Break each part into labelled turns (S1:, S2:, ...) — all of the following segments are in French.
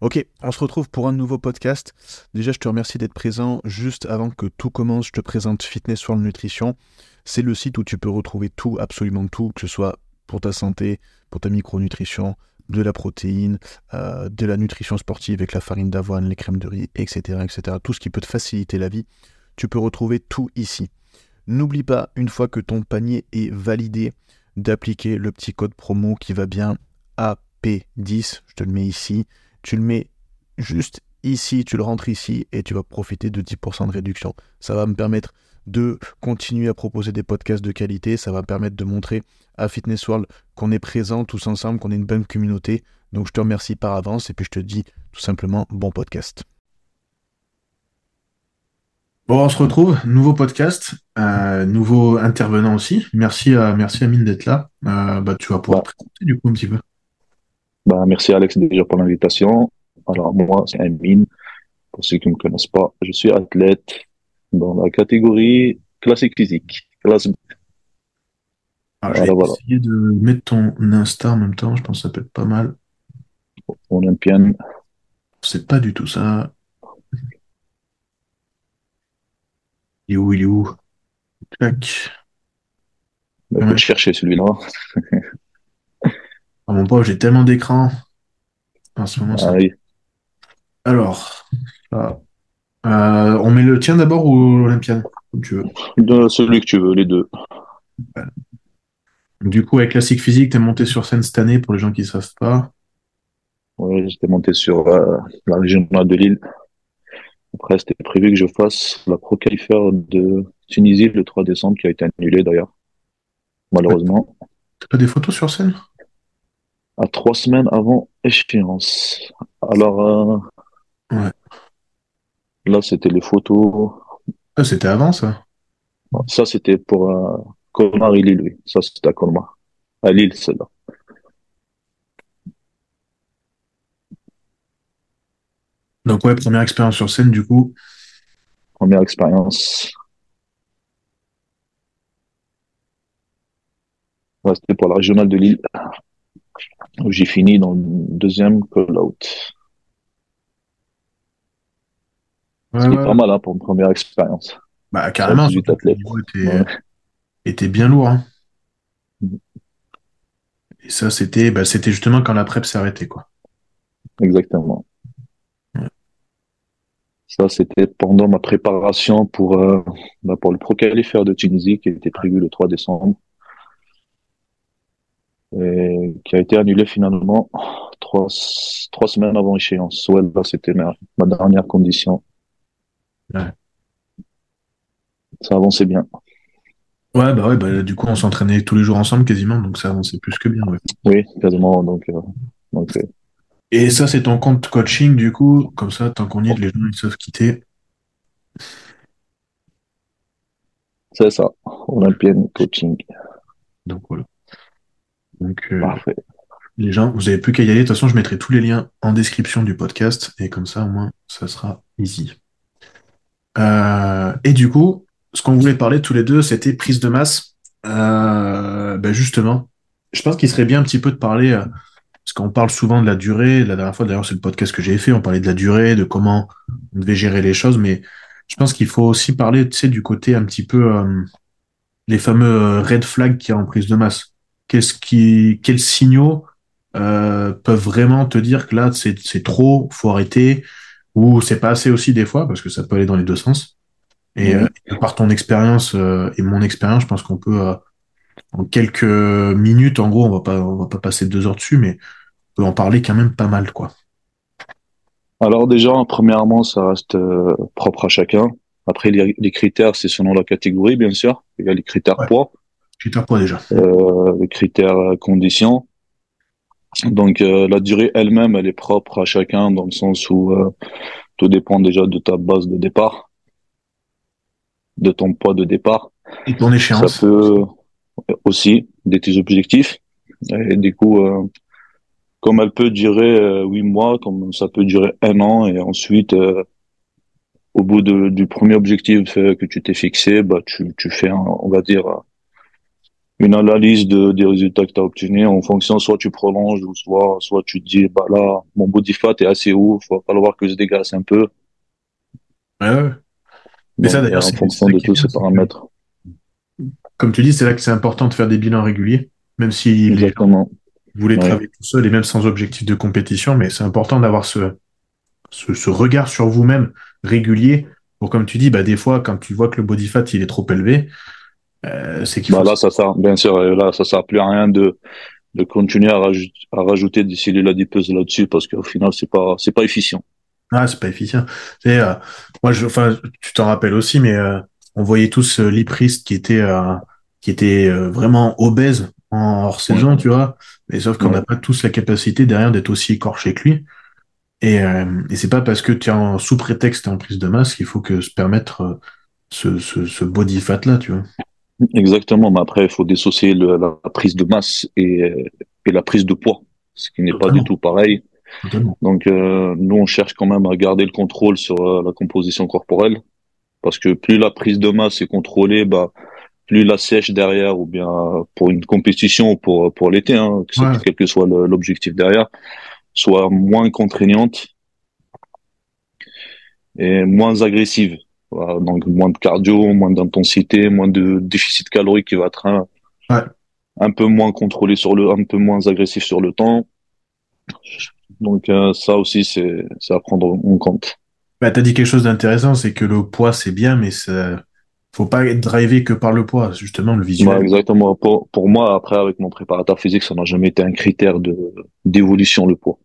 S1: Ok, on se retrouve pour un nouveau podcast. Déjà, je te remercie d'être présent. Juste avant que tout commence, je te présente Fitness World Nutrition. C'est le site où tu peux retrouver tout, absolument tout, que ce soit pour ta santé, pour ta micronutrition, de la protéine, euh, de la nutrition sportive avec la farine d'avoine, les crèmes de riz, etc., etc. Tout ce qui peut te faciliter la vie, tu peux retrouver tout ici. N'oublie pas, une fois que ton panier est validé, d'appliquer le petit code promo qui va bien AP10. Je te le mets ici tu le mets juste ici, tu le rentres ici et tu vas profiter de 10% de réduction. Ça va me permettre de continuer à proposer des podcasts de qualité, ça va permettre de montrer à Fitness World qu'on est présent tous ensemble, qu'on est une bonne communauté. Donc je te remercie par avance et puis je te dis tout simplement bon podcast. Bon, on se retrouve, nouveau podcast, euh, nouveau intervenant aussi. Merci à merci Amine d'être là. Euh, bah, tu vas pouvoir te présenter du coup un petit peu.
S2: Bah, merci Alex déjà pour l'invitation. Alors moi, c'est Amine. Pour ceux qui ne me connaissent pas, je suis athlète dans la catégorie classique physique, classe
S1: ah, je vais essayer de mettre ton Insta en même temps, je pense que ça peut être pas mal.
S2: Olympienne.
S1: C'est pas du tout ça. Il est où, il est où? Tac.
S2: Bah, je vais chercher celui-là.
S1: Ah, mon pauvre, j'ai tellement d'écrans. En ce moment,
S2: ah, oui.
S1: Alors, euh, on met le tien d'abord ou l'Olympienne Comme tu
S2: veux. celui que tu veux, les deux.
S1: Du coup, avec Classique Physique, tu es monté sur scène cette année pour les gens qui ne savent pas.
S2: Oui, j'étais monté sur euh, la région de Lille. Après, c'était prévu que je fasse la Pro Qualifier de Tunisie le 3 décembre, qui a été annulée d'ailleurs, malheureusement.
S1: T'as pas des photos sur scène?
S2: À trois semaines avant échéance. Alors, euh,
S1: ouais.
S2: là, c'était les photos.
S1: Ah, c'était avant, ça
S2: Ça, c'était pour euh, Colmar et Lille, oui. Ça, c'était à Colmar. À Lille, c'est là.
S1: Donc, ouais, première expérience sur scène, du coup.
S2: Première expérience. Ouais, c'était pour la régionale de Lille où j'ai fini dans le deuxième call-out. C'est pas mal hein, pour une première expérience.
S1: Bah, carrément, était, était, bien lourd. Hein. Mm. Et ça, c'était bah, c'était justement quand la prep s'est arrêtée. Quoi.
S2: Exactement. Ça, c'était pendant ma préparation pour, euh, bah, pour le Pro de Tunisie qui était prévu le 3 décembre et qui a été annulé finalement trois, trois semaines avant échéance. Ouais, c'était ma, dernière condition.
S1: Ouais.
S2: Ça avançait bien.
S1: Ouais, bah ouais, bah, du coup, on s'entraînait tous les jours ensemble quasiment, donc ça avançait plus que bien. Ouais.
S2: Oui, quasiment. Donc, euh, donc
S1: Et ça, c'est ton compte coaching, du coup, comme ça, tant qu'on y est, les gens ils savent quitter.
S2: C'est ça, Olympian Coaching.
S1: Donc voilà. Donc, euh, les gens, vous n'avez plus qu'à y aller. De toute façon, je mettrai tous les liens en description du podcast et comme ça, au moins, ça sera easy. Euh, et du coup, ce qu'on voulait parler tous les deux, c'était prise de masse. Euh, ben justement, je pense qu'il serait bien un petit peu de parler, parce qu'on parle souvent de la durée. La dernière fois, d'ailleurs, c'est le podcast que j'ai fait. On parlait de la durée, de comment on devait gérer les choses, mais je pense qu'il faut aussi parler, tu sais, du côté un petit peu les fameux red flags qu'il y a en prise de masse qu'est-ce qui, quels signaux euh, peuvent vraiment te dire que là c'est trop, faut arrêter, ou c'est pas assez aussi des fois parce que ça peut aller dans les deux sens. Et, euh, par ton expérience euh, et mon expérience, je pense qu'on peut en quelques minutes, en gros, on va pas, on va pas passer deux heures dessus, mais on peut en parler quand même pas mal, quoi.
S2: Alors déjà, premièrement, ça reste propre à chacun. Après, les, critères, c'est selon la catégorie, bien sûr. Il y a les critères poids.
S1: Critères quoi déjà?
S2: Euh, Les critères euh, conditions. Donc euh, la durée elle-même, elle est propre à chacun dans le sens où euh, tout dépend déjà de ta base de départ, de ton poids de départ.
S1: Et ton échéance.
S2: Ça peut aussi de tes objectifs. Et du coup, comme elle peut durer huit mois, comme ça peut durer un an, et ensuite, au bout de, du premier objectif que tu t'es fixé, bah tu, tu fais, un, on va dire, une analyse de, des résultats que tu as obtenus en fonction, soit tu prolonges, ou soit, soit tu te dis, bah là, mon body fat est assez haut, il va falloir que je dégasse un peu.
S1: Ouais, ouais. Mais ça, d'ailleurs,
S2: en fonction de tous ces paramètres.
S1: Comme tu dis, c'est là que c'est important de faire des bilans réguliers, même si
S2: Exactement.
S1: vous voulez travailler tout seul et même sans objectif de compétition, mais c'est important d'avoir ce, ce, ce, regard sur vous-même régulier pour, comme tu dis, bah, des fois, quand tu vois que le body fat, il est trop élevé, euh, c'est qu'il
S2: bah Là, ça sert, bien sûr, là, ça sert plus à rien de, de continuer à, à rajouter des cellules adipeuses là-dessus parce qu'au final, c'est pas, c'est pas efficient.
S1: Ah, c'est pas efficient. C'est, euh, moi, je, enfin, tu t'en rappelles aussi, mais euh, on voyait tous euh, Liprist qui était, euh, qui était euh, vraiment obèse en hors saison, tu vois. Mais sauf qu'on n'a pas tous la capacité derrière d'être aussi écorché que lui. Et, et c'est pas parce que tu es en sous prétexte en prise de masse qu'il faut que se permettre ce, ce, ce body fat là, tu vois.
S2: Exactement, mais après il faut dissocier le, la, prise de masse et, et la prise de poids, ce qui n'est pas du tout pareil. Donc euh, nous on cherche quand même à garder le contrôle sur euh, la composition corporelle parce que plus la prise de masse est contrôlée, bah plus la sèche derrière ou bien pour une compétition ou pour pour l'été, hein, quel que soit l'objectif derrière, soit moins contraignante et moins agressive. Voilà, donc moins de cardio, moins d'intensité, moins de déficit calorique qui va être un,
S1: ouais.
S2: un peu moins contrôlé sur le, un peu moins agressif sur le temps. Donc euh, ça aussi, c'est à prendre en compte.
S1: Bah, tu as dit quelque chose d'intéressant, c'est que le poids, c'est bien, mais ça faut pas être drivé que par le poids, justement, le visuel.
S2: Bah, exactement. Pour, pour moi, après, avec mon préparateur physique, ça n'a jamais été un critère de d'évolution, le poids.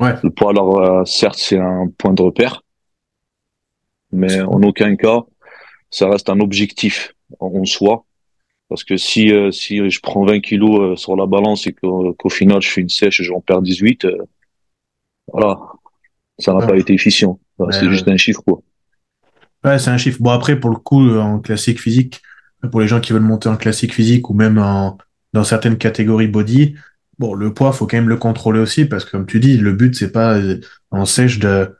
S1: Ouais.
S2: Le poids, alors, euh, certes, c'est un point de repère, mais en aucun cas, ça reste un objectif en soi. Parce que si euh, si je prends 20 kilos sur la balance et qu'au final je fais une sèche et j'en perds 18, voilà, ça n'a pas été efficient. c'est juste un chiffre, quoi.
S1: Ouais, c'est un chiffre. Bon, après, pour le coup, euh, en classique physique, pour les gens qui veulent monter en classique physique ou même en, dans certaines catégories body, bon, le poids, faut quand même le contrôler aussi parce que, comme tu dis, le but, c'est pas euh, en sèche de,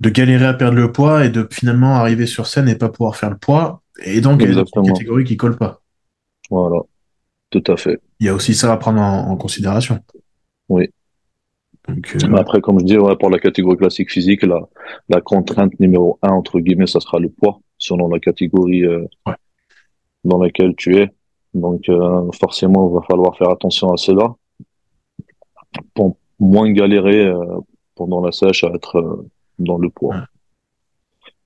S1: de galérer à perdre le poids et de finalement arriver sur scène et pas pouvoir faire le poids. Et donc, il y a une catégorie qui colle pas.
S2: Voilà. Tout à fait.
S1: Il y a aussi ça à prendre en considération.
S2: Oui. Euh, après, comme je dis, pour la catégorie classique physique, la, la contrainte numéro un, entre guillemets, ça sera le poids, selon la catégorie euh, dans laquelle tu es. Donc, euh, forcément, il va falloir faire attention à cela pour moins galérer pendant la sèche à être dans le poids.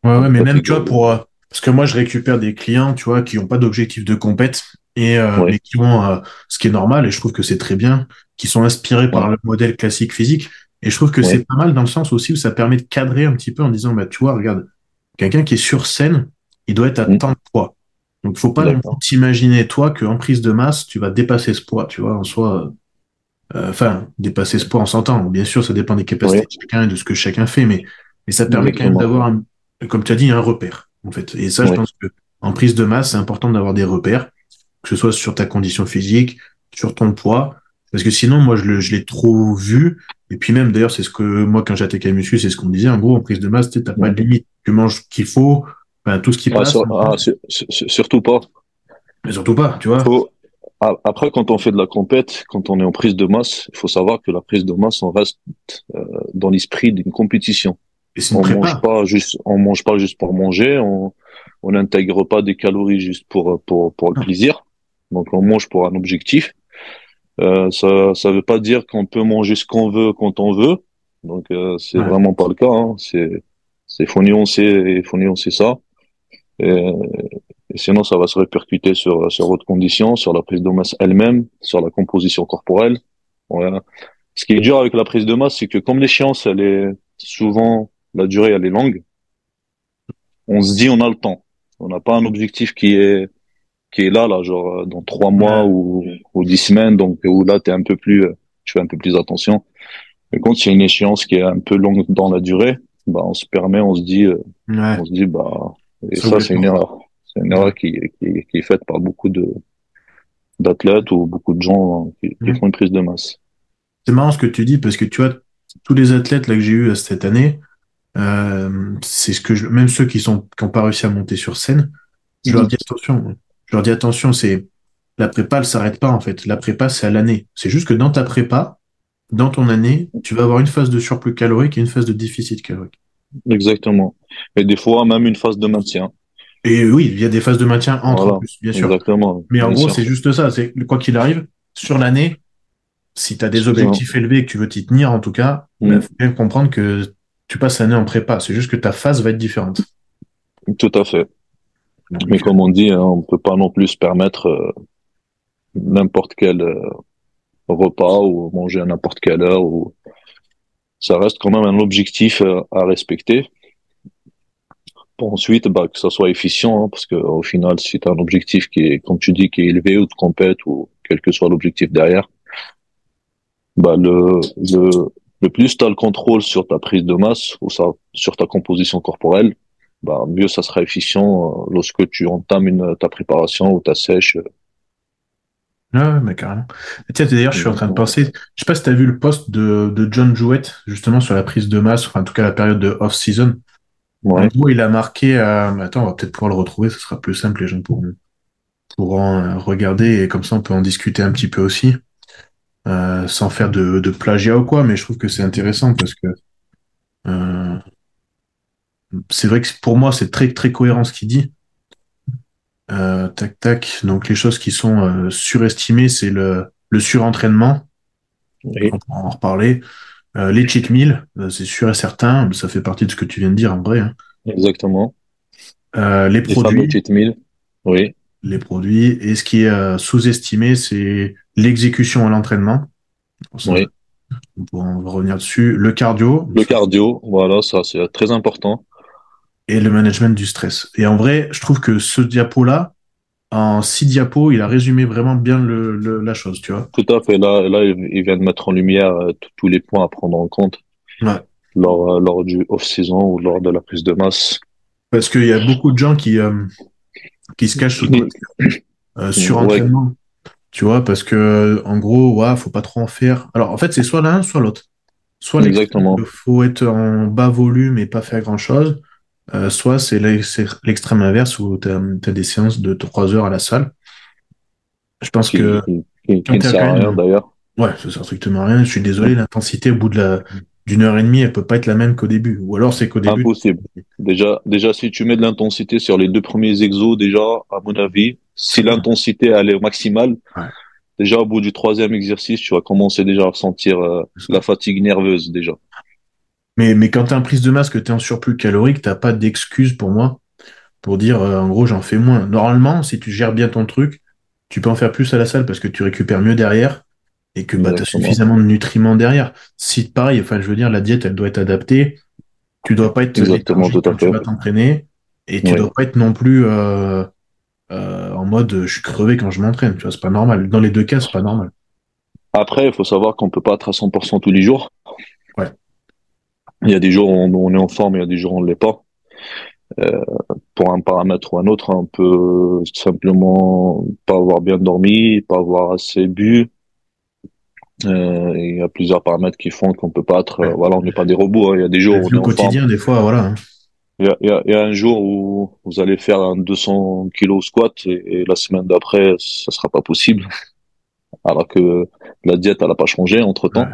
S1: Ouais, ouais, mais même, tu vois, pour... parce que moi, je récupère des clients, tu vois, qui n'ont pas d'objectif de compète et, euh, qui ont, ce qui est normal, et je trouve que c'est très bien, qui sont inspirés par le modèle classique physique. Et je trouve que c'est pas mal dans le sens aussi où ça permet de cadrer un petit peu en disant, bah, tu vois, regarde, quelqu'un qui est sur scène, il doit être à mm. tant de poids. Donc, faut pas t'imaginer, toi, qu'en prise de masse, tu vas dépasser ce poids, tu vois, en soi, euh, enfin, dépasser ce poids, on s'entend. Bien sûr, ça dépend des capacités de chacun et de ce que chacun fait, mais, mais ça permet quand même d'avoir, comme tu as dit, un repère, en fait. Et ça, je pense que en prise de masse, c'est important d'avoir des repères, que ce soit sur ta condition physique, sur ton poids, parce que sinon, moi, je, je l'ai trop vu. Et puis même, d'ailleurs, c'est ce que moi, quand j'attaquais la muscu, c'est ce qu'on disait. En gros, en prise de masse, tu n'as pas de limite. Tu manges ce qu'il faut, enfin, tout ce qui passe.
S2: ah, surtout pas.
S1: Mais surtout pas, tu vois.
S2: Après, quand on fait de la compète, quand on est en prise de masse, il faut savoir que la prise de masse, on reste euh, dans l'esprit d'une compétition.
S1: Et
S2: on mange pas juste, on mange pas juste pour manger, on, on n'intègre pas des calories juste pour pour pour le ah. plaisir. Donc on mange pour un objectif. Euh, ça ça veut pas dire qu'on peut manger ce qu'on veut quand on veut. Donc euh, c'est vraiment pas le cas. Hein. C'est c'est faut nuancer faut nuancer ça. Et, sinon ça va se répercuter sur sur votre condition, sur la prise de masse elle-même, sur la composition corporelle. Voilà. Ce qui est dur avec la prise de masse, c'est que comme l'échéance elle est souvent la durée elle est longue, on se dit on a le temps. On n'a pas un objectif qui est qui est là, là, genre euh, dans trois mois ou, ou dix semaines, donc où là, t'es un peu plus, euh, tu fais un peu plus attention. Mais quand il y a une échéance qui est un peu longue dans la durée, bah, on se permet, on se dit, euh, on se dit, bah, et ça, c'est une erreur. C'est une erreur qui, qui, qui, est faite par beaucoup de d'athlètes ou beaucoup de gens qui, qui font une prise de masse.
S1: C'est marrant ce que tu dis parce que tu vois, tous les athlètes là que j'ai eu cette année, euh, c'est ce que je, même ceux qui sont qui ont pas réussi à monter sur scène, je leur dis attention, je leur dis attention, c'est la prépa, elle s'arrête pas en fait. La prépa, c'est à l'année. C'est juste que dans ta prépa, dans ton année, tu vas avoir une phase de surplus calorique et une phase de déficit calorique.
S2: Exactement. Et des fois, même une phase de maintien.
S1: Et oui, il y a des phases de maintien entre plus, bien sûr.
S2: Exactement.
S1: Mais en gros, c'est juste ça. C'est quoi qu'il arrive, sur l'année, si tu as des objectifs élevés et que tu veux t'y tenir, en tout cas, il mm. bah, faut bien comprendre que tu passes l'année en prépa. C'est juste que ta phase va être différente.
S2: Tout à fait. Mais comme on dit, hein, on ne peut pas non plus se permettre euh, n'importe quel euh, repas ou manger à n'importe quelle heure. Ou... Ça reste quand même un objectif euh, à respecter. Pour ensuite, bah, que ça soit efficient, hein, parce que au final, si tu as un objectif qui est, comme tu dis, qui est élevé ou de compète ou quel que soit l'objectif derrière, bah, le, le, plus tu as le contrôle sur ta prise de masse ou ça, sur ta composition corporelle, bah, mieux ça sera efficient euh, lorsque tu entames une, ta préparation ou ta sèche.
S1: Ouais, mais carrément. Tiens, d'ailleurs, je suis en train de penser, je sais pas si tu as vu le post de, de John Jouett, justement, sur la prise de masse, enfin, en tout cas, la période de off-season. Ouais. En il a marqué, euh, attends, on va peut-être pouvoir le retrouver, ce sera plus simple, les gens pourront, pourront euh, regarder, et comme ça, on peut en discuter un petit peu aussi, euh, sans faire de, de plagiat ou quoi, mais je trouve que c'est intéressant parce que, euh, c'est vrai que pour moi, c'est très, très cohérent ce qu'il dit. Euh, tac, tac. Donc, les choses qui sont surestimées, c'est le, le surentraînement. On va en reparler. Les cheat meals, c'est sûr et certain. Ça fait partie de ce que tu viens de dire en vrai. Hein.
S2: Exactement.
S1: les produits.
S2: cheat meals. Oui.
S1: Les produits. Et ce qui est sous-estimé, c'est l'exécution à l'entraînement.
S2: Oui.
S1: On en revenir dessus. Le cardio.
S2: Le cardio, voilà, ça c'est très important
S1: et le management du stress. Et en vrai, je trouve que ce diapo-là, en six diapos, il a résumé vraiment bien le, la chose, tu vois.
S2: Tout à fait. Là, là, il vient de mettre en lumière euh, tous les points à prendre en compte
S1: ouais.
S2: lors, euh, lors du off-season ou lors de la prise de masse.
S1: Parce qu'il y a beaucoup de gens qui, euh, qui se cachent sous euh, sur entraînement. Tu vois, parce que en gros, ouais, faut pas trop en faire. Alors, en fait, c'est soit l'un, soit l'autre. Soit il faut être en bas volume et pas faire grand chose euh, soit c'est l'extrême inverse où tu as, des séances de 3 heures à la salle. Je pense que.
S2: Qui, ne sert à rien d'ailleurs.
S1: Ouais, ça sert strictement rien. Je suis désolé, l'intensité au bout de la d'une heure et demie, elle peut pas être la même qu'au début. Ou alors c'est qu'au début.
S2: Impossible. Déjà, déjà, si tu mets de l'intensité sur les deux premiers exos, déjà, à mon avis, si l'intensité elle est au maximal, déjà au bout du troisième exercice, tu vas commencer déjà à ressentir euh, la fatigue nerveuse déjà.
S1: Mais, mais quand tu as prise de masse, que tu es en surplus calorique, tu pas d'excuse pour moi pour dire euh, en gros j'en fais moins. Normalement, si tu gères bien ton truc, tu peux en faire plus à la salle parce que tu récupères mieux derrière et que bah, tu as suffisamment de nutriments derrière. Si pareil, enfin je veux dire, la diète elle doit être adaptée. Tu dois pas être
S2: Exactement, tout
S1: quand tu vas t'entraîner et tu dois pas être non plus euh, euh, en mode je suis crevé quand je m'entraîne. Tu vois, c'est pas normal. Dans les deux cas, c'est pas normal.
S2: Après, il faut savoir qu'on peut pas être à 100% tous les jours.
S1: Ouais.
S2: Il y a des jours où on, est en forme, il y a des jours où on ne l'est pas. Euh, pour un paramètre ou un autre, on peut simplement pas avoir bien dormi, pas avoir assez bu. Euh, il y a plusieurs paramètres qui font qu'on peut pas être, euh, voilà, on n'est pas des robots. Hein. Il y a des jours où on est
S1: quotidien, des fois, voilà. Hein.
S2: Il y, a, il, y a, il y a, un jour où vous allez faire un 200 kilos squat et, la semaine d'après, ça sera pas possible. Alors que la diète, elle a pas changé entre temps.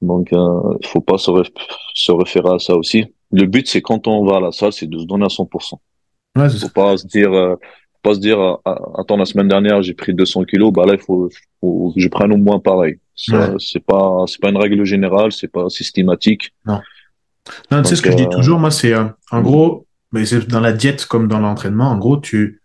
S2: Donc, euh, il faut pas se, se, référer à ça aussi. Le but, c'est quand on va à la salle, c'est de se donner à 100%.
S1: Ouais,
S2: faut pas se dire, euh, pas se dire, euh, ah, attends, la semaine dernière, j'ai pris 200 kilos, bah là, il faut, faut que je prenne au moins pareil. C'est pas, c'est pas une règle générale, c'est pas systématique.
S1: Non. Non, tu sais ce que je dis euh, toujours, moi, c'est, en gros, mais c'est dans la diète comme dans l'entraînement, en gros, tu,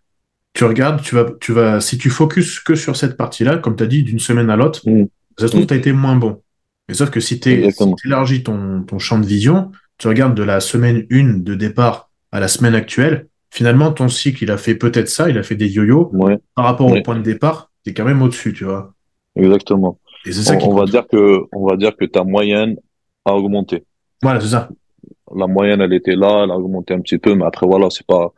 S1: tu regardes, tu vas, tu vas, si tu focuses que sur cette partie-là, comme tu as dit, d'une semaine à l'autre, mm. ça se trouve, mm. tu as été moins bon. Mais sauf que si tu élargis ton, ton champ de vision, tu regardes de la semaine 1 de départ à la semaine actuelle, finalement, ton cycle, il a fait peut-être ça, il a fait des yo-yo. Par rapport au point de départ, tu es quand même au-dessus, tu vois.
S2: Exactement. Et c'est ça on, va dire que, on va dire que ta moyenne a augmenté.
S1: Voilà, c'est ça.
S2: La moyenne, elle était là, elle a augmenté un petit peu, mais après, voilà, c'est pas,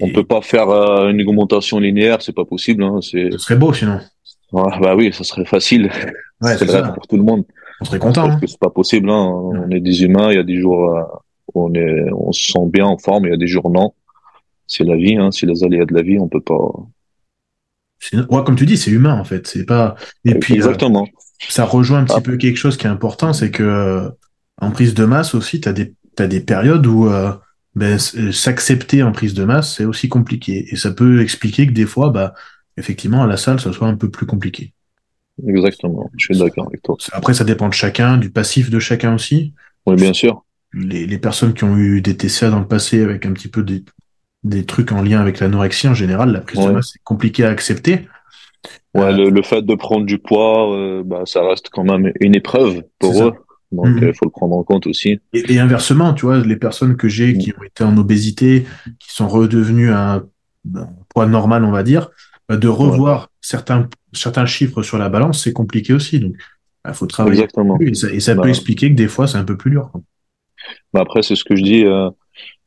S2: on peut pas faire euh, une augmentation linéaire, c'est pas possible, hein, c'est.
S1: Ce serait beau, sinon.
S2: bah oui, ça serait facile.
S1: Ouais, c'est vrai
S2: pour tout le monde.
S1: On serait content. Hein.
S2: C'est pas possible. Hein. On est des humains. Il y a des jours où on est, on se sent bien en forme. Il y a des jours non. C'est la vie. Hein. C'est les aléas de la vie. On peut pas.
S1: ouais, comme tu dis, c'est humain en fait. C'est pas. Et puis
S2: exactement.
S1: ça rejoint un petit ah. peu quelque chose qui est important, c'est que en prise de masse aussi, tu as des as des périodes où ben, s'accepter en prise de masse, c'est aussi compliqué. Et ça peut expliquer que des fois, bah, effectivement, à la salle, ça soit un peu plus compliqué.
S2: Exactement, je suis d'accord avec toi.
S1: Après, ça dépend de chacun, du passif de chacun aussi.
S2: Oui, bien sûr.
S1: Les, les personnes qui ont eu des TCA dans le passé avec un petit peu des, des trucs en lien avec l'anorexie, en général, la prise de masse, c'est compliqué à accepter.
S2: Ouais, le, le, fait de prendre du poids, euh, bah, ça reste quand même une épreuve pour eux. Donc, mhm. il faut le prendre en compte aussi.
S1: Et, inversement, tu vois, les personnes que j'ai qui ont été en obésité, qui sont redevenues à un, poids normal, on va dire, bah, de revoir certains, certains chiffres sur la balance, c'est compliqué aussi. Donc, il bah, faut travailler.
S2: Exactement.
S1: Et ça, et ça peut bah. expliquer que des fois, c'est un peu plus dur.
S2: Après, c'est ce que je dis. Euh,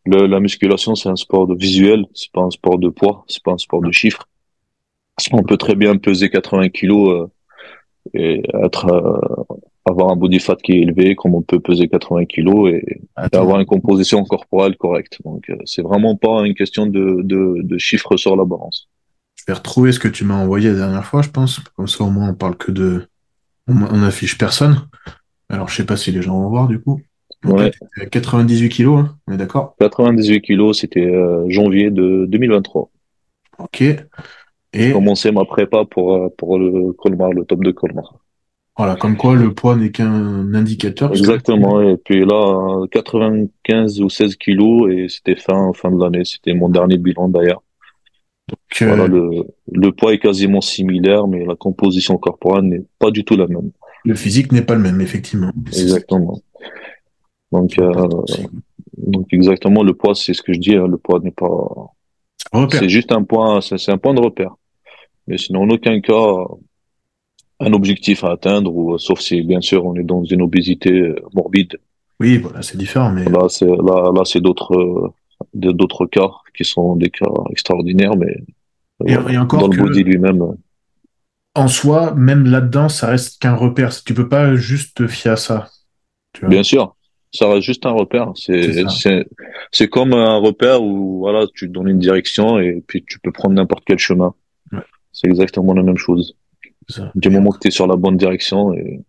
S2: le, la musculation, c'est un sport de visuel, c'est pas un sport de poids, c'est pas un sport de chiffres. On peut très bien peser 80 kilos euh, et être euh, avoir un body fat qui est élevé, comme on peut peser 80 kilos et, avoir une composition corporelle correcte. Donc, euh, c'est vraiment pas une question de, de, de, chiffres sur la balance.
S1: Je vais retrouver ce que tu m'as envoyé la dernière fois, je pense. Comme ça, au moins, on parle que de, on, affiche personne. Alors, je sais pas si les gens vont voir, du coup.
S2: Ouais.
S1: 98 kilos, hein on est d'accord?
S2: 98 kilos, c'était euh, janvier de 2023.
S1: Ok. Et.
S2: J'ai commencé ma prépa pour, euh, pour le Colmar, le top de Colmar.
S1: Voilà, comme quoi le poids n'est qu'un indicateur.
S2: Exactement. Et puis là, 95 ou 16 kilos et c'était fin fin de l'année. C'était mon dernier bilan d'ailleurs. Donc, voilà, euh, le, le poids est quasiment similaire, mais la composition corporelle n'est pas du tout la même.
S1: Le physique n'est pas le même, effectivement.
S2: Exactement. Donc, euh, donc exactement, le poids, c'est ce que je dis. Hein, le poids n'est pas. C'est juste un point, c'est un point de repère. Mais sinon, en aucun cas, un objectif à atteindre, ou sauf si bien sûr on est dans une obésité euh, morbide.
S1: Oui, voilà, c'est différent, mais
S2: là, c'est là, là, c'est d'autres euh, d'autres cas qui sont des cas extraordinaires, mais
S1: et, euh, encore
S2: dans le body lui-même.
S1: En soi, même là-dedans, ça reste qu'un repère. Tu peux pas juste te fier à ça.
S2: bien sûr, ça reste juste un repère. C'est c'est comme un repère où voilà, tu donnes une direction et puis tu peux prendre n'importe quel chemin. Ouais. C'est exactement la même chose. Du moment que tu es sur la bonne direction. Et...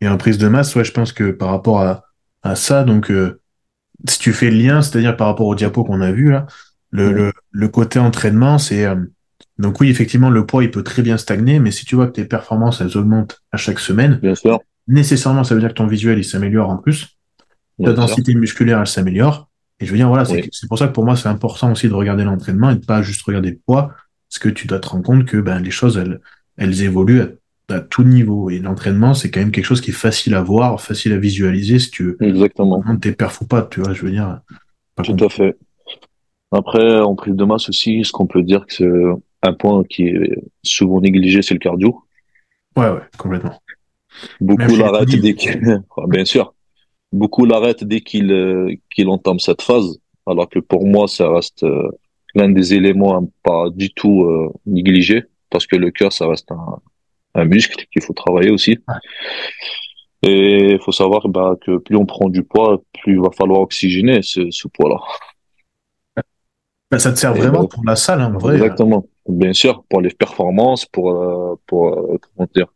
S1: et en prise de masse, ouais, je pense que par rapport à, à ça, donc euh, si tu fais le lien, c'est-à-dire par rapport au diapo qu'on a vu là, le, le, le, côté entraînement, c'est euh, donc oui, effectivement, le poids il peut très bien stagner, mais si tu vois que tes performances elles augmentent à chaque semaine,
S2: bien sûr.
S1: Nécessairement ça veut dire que ton visuel il s'améliore en plus, ta densité musculaire elle s'améliore. Et je veux dire voilà, c'est pour ça que pour moi c'est important aussi de regarder l'entraînement et de pas juste regarder le poids, parce que tu dois te rendre compte que ben les choses elles elles évoluent à, tout niveau. Et l'entraînement, c'est quand même quelque chose qui est facile à voir, facile à visualiser si tu veux.
S2: Exactement.
S1: T'es perf ou pas, tu vois, je veux dire.
S2: Tout à fait. Après, en prise de masse aussi, ce qu'on peut dire que c'est un point qui est souvent négligé, c'est le cardio.
S1: Ouais, ouais, complètement.
S2: Beaucoup l'arrêtent dès qu'il, bien sûr. Beaucoup l'arrêtent dès qu'il, euh, qu'il entame cette phase. Alors que pour moi, ça reste euh, l'un des éléments à pas du tout euh, négligé parce que le cœur, ça reste un, un muscle qu'il faut travailler aussi. Et il faut savoir bah, que plus on prend du poids, plus il va falloir oxygéner ce, ce poids-là.
S1: Bah, ça te sert vraiment pour la salle, en vrai.
S2: Exactement. Bien sûr, pour les performances, pour, euh, pour euh, comment dire, euh,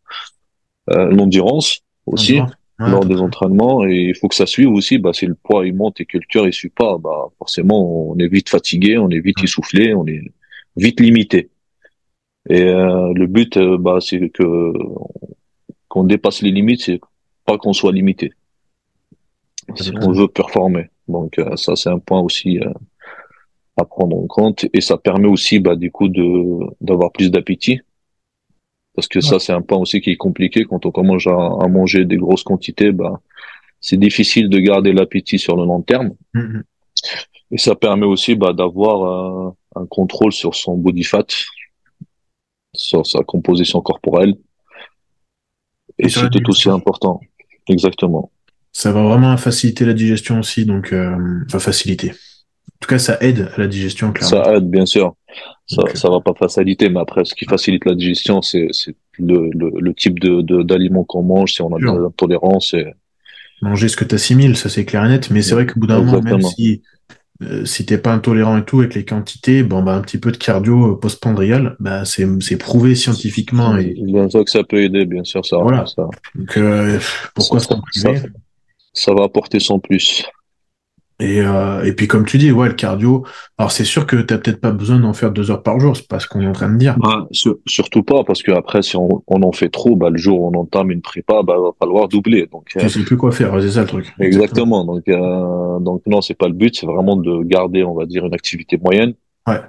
S2: l'endurance aussi. lors des entraînements et il faut que ça suive aussi bah si le poids il monte et que le cœur il suit pas bah forcément on est vite fatigué on est vite essoufflé on est vite limité et euh, le but, euh, bah, c'est que qu'on dépasse les limites, c'est pas qu'on soit limité. C'est qu'on veut performer. Donc euh, ça, c'est un point aussi à prendre en compte. Et ça permet aussi, bah, du coup, de d'avoir plus d'appétit. Parce que ça, c'est un point aussi qui est compliqué quand on commence à, à manger des grosses quantités. Bah, c'est difficile de garder l'appétit sur le long terme. Mm-hmm. Et ça permet aussi bah, d'avoir un contrôle sur son body fat, sur sa composition corporelle. Et, c'est tout aussi important. Exactement.
S1: Ça va vraiment faciliter la digestion aussi, donc euh, va faciliter. En tout cas, ça aide à la digestion,
S2: clairement. Ça aide, bien sûr. Ça, ça va pas faciliter, mais après, ce qui facilite la digestion, c'est le, le, le, type de d'aliments qu'on mange, si on a de l'intolérance. Et...
S1: Manger ce que tu assimiles, ça c'est clair et net, mais c'est vrai qu'au bout d'un moment, même si euh, si t'es pas intolérant et tout avec les quantités, bon bah un petit peu de cardio postpandrial, bah c'est c'est prouvé scientifiquement et
S2: bien sûr que ça peut aider, bien sûr ça.
S1: voilà.
S2: Ça,
S1: Donc euh, pourquoi
S2: ça, ça, ça va apporter son plus.
S1: Et, euh, et puis comme tu dis, ouais, le cardio. Alors c'est sûr que t'as peut-être pas besoin d'en faire deux heures par jour, c'est pas ce qu'on est en train de dire.
S2: Bah, sur- surtout pas, parce que après, si on, on en fait trop, bah, le jour où on entame une prépa, bah, va falloir doubler. Donc, euh,
S1: Tu sais plus quoi faire, c'est ça le truc.
S2: exactement. Donc, euh, donc non, c'est pas le but, c'est vraiment de garder, on va dire, une activité moyenne.
S1: Ouais.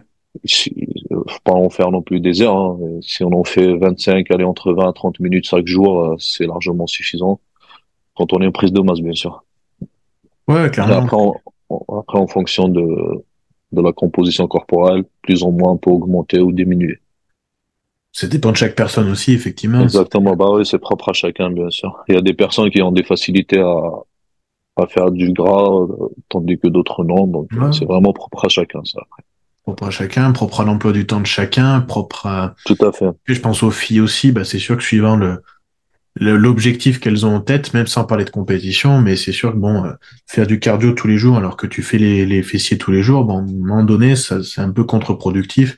S2: Si, euh, faut pas en faire non plus des heures. hein. Si on en fait 25, aller entre 20 et 30 minutes chaque jour, euh, c'est largement suffisant. Quand on est en prise de masse, bien sûr.
S1: Ouais, clairement.
S2: après, en, après, en fonction de, de la composition corporelle, plus ou moins, on peut augmenter ou diminuer.
S1: Ça dépend de chaque personne aussi, effectivement.
S2: Exactement. Bah oui, c'est propre à chacun, bien sûr. Il y a des personnes qui ont des facilités à, à faire du gras, euh, tandis que d'autres non. Donc, euh,
S1: Ouais.
S2: c'est vraiment propre à chacun, ça.
S1: Propre à chacun, propre à l'emploi du temps de chacun, propre à.
S2: Tout à fait.
S1: Puis je pense aux filles aussi, bah c'est sûr que suivant le- l'objectif qu'elles ont en tête, même sans parler de compétition, mais c'est sûr que bon, euh, faire du cardio tous les jours alors que tu fais les, les fessiers tous les jours, bon, à un moment donné, ça c'est un peu contre-productif.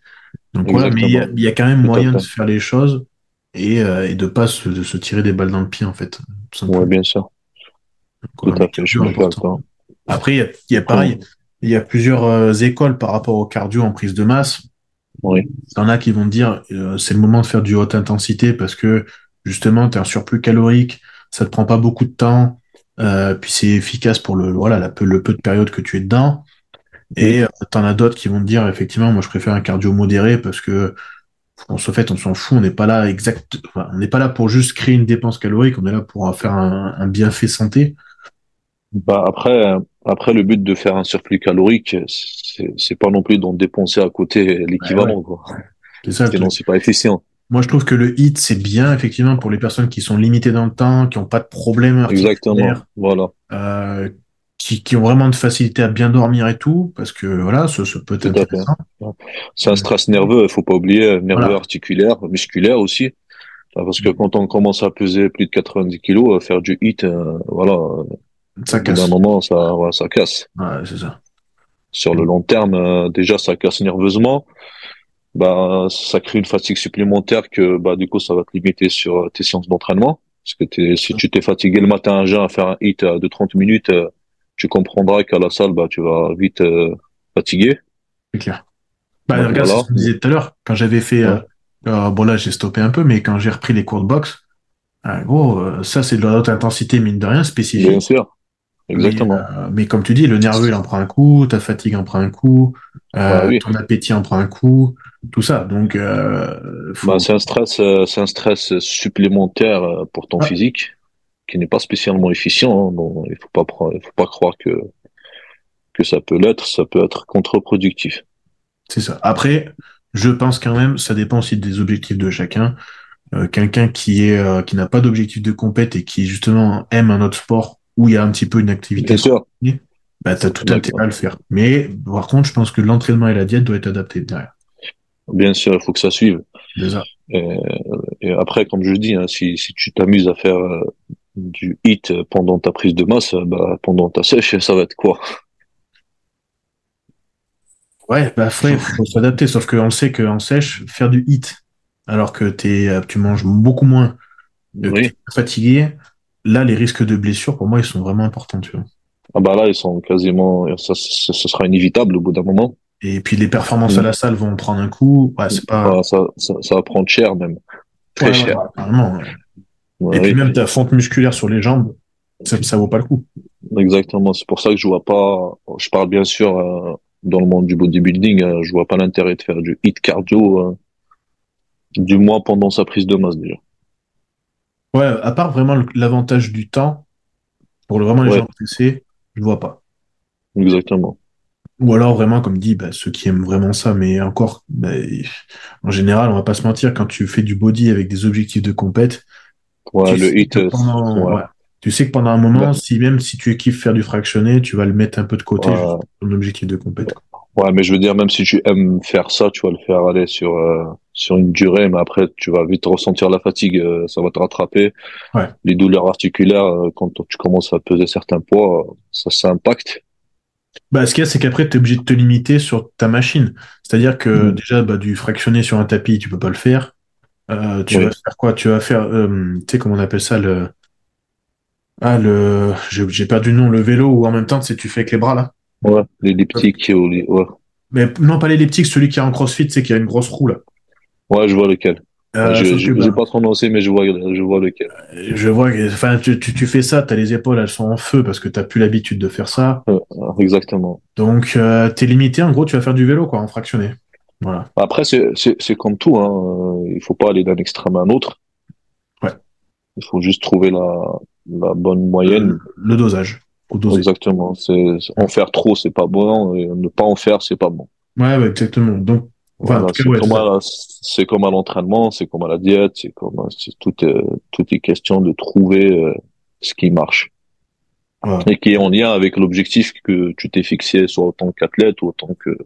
S1: Donc voilà, mais il y a, il y a quand même moyen de faire les choses et, euh, et de pas se, de se tirer des balles dans le pied en fait.
S2: Ouais, bien sûr.
S1: Donc,
S2: Tout à fait. Je
S1: important. Après, il y a, il y a pareil, il y a plusieurs euh, écoles par rapport au cardio en prise de masse.
S2: Oui.
S1: T'en as qui vont dire euh, c'est le moment de faire du haute intensité parce que justement tu as un surplus calorique, ça te prend pas beaucoup de temps, euh, puis c'est efficace pour le voilà la peu, le peu de période que tu es dedans. Et euh, t'en as d'autres qui vont te dire effectivement moi je préfère un cardio modéré parce que en fait on s'en fout, on n'est pas là exact, enfin, on n'est pas là pour juste créer une dépense calorique, on est là pour faire un, un bienfait santé.
S2: Bah, après, après, le but de faire un surplus calorique, c'est, pas non plus d'en dépenser à côté l'équivalent, quoi.
S1: C'est ça
S2: Sinon, c'est pas efficient.
S1: Moi je trouve que le HIIT c'est bien effectivement pour les personnes qui sont limitées dans le temps, qui n'ont pas de problème
S2: Exactement. Voilà.
S1: euh, qui, qui ont vraiment de facilité à bien dormir et tout, parce que voilà, ça, ça peut être
S2: à
S1: intéressant.
S2: C'est un stress nerveux, il faut pas oublier, nerveux
S1: Voilà.
S2: articulaire, musculaire aussi. Parce que quand on commence à peser plus de 90 kilos, à faire du hit, euh, voilà, euh,
S1: Ça casse.
S2: d'un moment, ça, ouais, ça casse.
S1: Ouais, c'est ça.
S2: Sur le long terme, euh, déjà, ça casse nerveusement. Bah, ça crée une fatigue supplémentaire que, bah, du coup, ça va te limiter sur euh, tes séances d'entraînement. Parce que t'es, si tu t'es fatigué le matin à jeun à faire un hit euh, de 30 minutes, euh, tu comprendras qu'à la salle, bah, tu vas vite euh, fatiguer.
S1: C'est clair. Bah,
S2: Donc,
S1: regarde,
S2: voilà.
S1: ce qu'on disait tout à l'heure, quand j'avais fait, euh, bon là, j'ai stoppé un peu, mais quand j'ai repris les cours de boxe, ah, gros, ça, c'est de la haute intensité, mine de rien,
S2: Bien
S1: spécifique.
S2: sûr. Exactement.
S1: Mais, euh, mais comme tu dis, le nerveux, il en prend un coup, ta fatigue en prend un coup, euh,
S2: oui.
S1: ton appétit en prend un coup, tout ça. Donc, euh, faut...
S2: Bah, c'est un stress, euh, c'est un stress supplémentaire euh, pour ton
S1: Ouais.
S2: physique qui n'est pas spécialement efficient. hein. Il faut pas il faut pas croire que que ça peut l'être. Ça peut être contre-productif.
S1: C'est ça. Après, je pense quand même, ça dépend aussi des objectifs de chacun. Euh, Quelqu'un qui est euh, qui n'a pas d'objectif de compète et qui justement aime un autre sport où il y a un petit peu une activité,
S2: Bien sûr.
S1: bah t'as tout intérêt à le faire. Mais par contre, je pense que l'entraînement et la diète doivent être adaptés derrière.
S2: Bien sûr, il faut que ça suive.
S1: Déjà.
S2: Et, et après, comme je dis, hein, si si tu t'amuses à faire euh, du hit pendant ta prise de masse, bah pendant ta sèche, ça va être quoi?
S1: Ouais, bah après, faut s'adapter. Sauf qu'on sait qu'en sèche, faire du hit alors que euh, tu manges beaucoup moins, que
S2: Oui.
S1: t'es fatigué, là, les risques de blessure, pour moi, ils sont vraiment importants, tu vois.
S2: Ah bah là, ils sont quasiment, ça, ce sera inévitable au bout d'un moment.
S1: Et puis les performances à
S2: Mm.
S1: la salle vont prendre un coup. Ouais, c'est pas.
S2: Ah, ça, ça, ça va prendre cher même, très
S1: Ouais,
S2: cher.
S1: ouais, Et puis même ta fonte musculaire sur les jambes, ça, ça vaut pas le coup.
S2: Exactement, c'est pour ça que je vois pas, je parle bien sûr euh, dans le monde du bodybuilding, euh, je vois pas l'intérêt de faire du hit cardio, euh, du moins pendant sa prise de masse déjà.
S1: Ouais, à part vraiment l'avantage du temps, pour le, vraiment les gens pressés, je vois pas.
S2: Exactement.
S1: Ou alors vraiment, comme dit, bah, ceux qui aiment vraiment ça, mais encore, bah, en général, on va pas se mentir, quand tu fais du body avec des objectifs de compète,
S2: Ouais,
S1: tu,
S2: le
S1: sais
S2: hit,
S1: que
S2: euh,
S1: pendant,
S2: ouais.
S1: ouais, tu sais que pendant un moment, si même si tu kiffes faire du fractionné, tu vas le mettre un peu de côté pour ton objectif de compète.
S2: Ouais, mais je veux dire, même si tu aimes faire ça, tu vas le faire aller sur euh, sur une durée, mais après tu vas vite ressentir la fatigue, euh, ça va te rattraper.
S1: Ouais.
S2: Les douleurs articulaires, euh, quand tu commences à peser certains poids, euh, ça s'impacte.
S1: Bah, ce qu'il y a, c'est qu'après, tu es obligé de te limiter sur ta machine. C'est-à-dire que
S2: Mm.
S1: déjà, bah, du fractionner sur un tapis, tu peux pas le faire. Euh, tu
S2: Oui,
S1: vas faire quoi? Tu vas faire, euh, tu sais, comment on appelle ça, le, ah, le, j'ai perdu le nom, le vélo, ou en même temps, tu tu fais avec les bras, là.
S2: ouais, l'elliptique, ouais.
S1: Mais non, pas l'elliptique, celui qui est en crossfit, tu sais, qui a une grosse roue, là.
S2: Ouais, je vois lequel.
S1: Euh,
S2: je,
S1: bah,
S2: pas prononcé, mais je vois, je vois lequel.
S1: je vois que, enfin, tu, tu, tu fais ça, t'as les épaules, elles sont en feu parce que t'as plus l'habitude de faire ça.
S2: Euh, exactement.
S1: Donc, euh, t'es limité, en gros, tu vas faire du vélo, quoi, en fractionné. Voilà.
S2: Après, c'est, comme tout, hein. Euh, Il faut pas aller d'un extrême à un autre.
S1: Ouais.
S2: Il faut juste trouver la, la bonne moyenne.
S1: Le, le dosage.
S2: Exactement. En faire trop, c'est pas bon, et ne pas en faire, c'est pas bon.
S1: Ouais, ouais, exactement. Donc, enfin, en
S2: Voilà, c'est
S1: ouais,
S2: comme à, la- c'est comme à l'entraînement, c'est comme à la diète, c'est comme, c'est tout, est, tout est question de trouver euh, ce qui marche et qui est en lien avec l'objectif que tu t'es fixé, soit en tant qu'athlète ou en tant que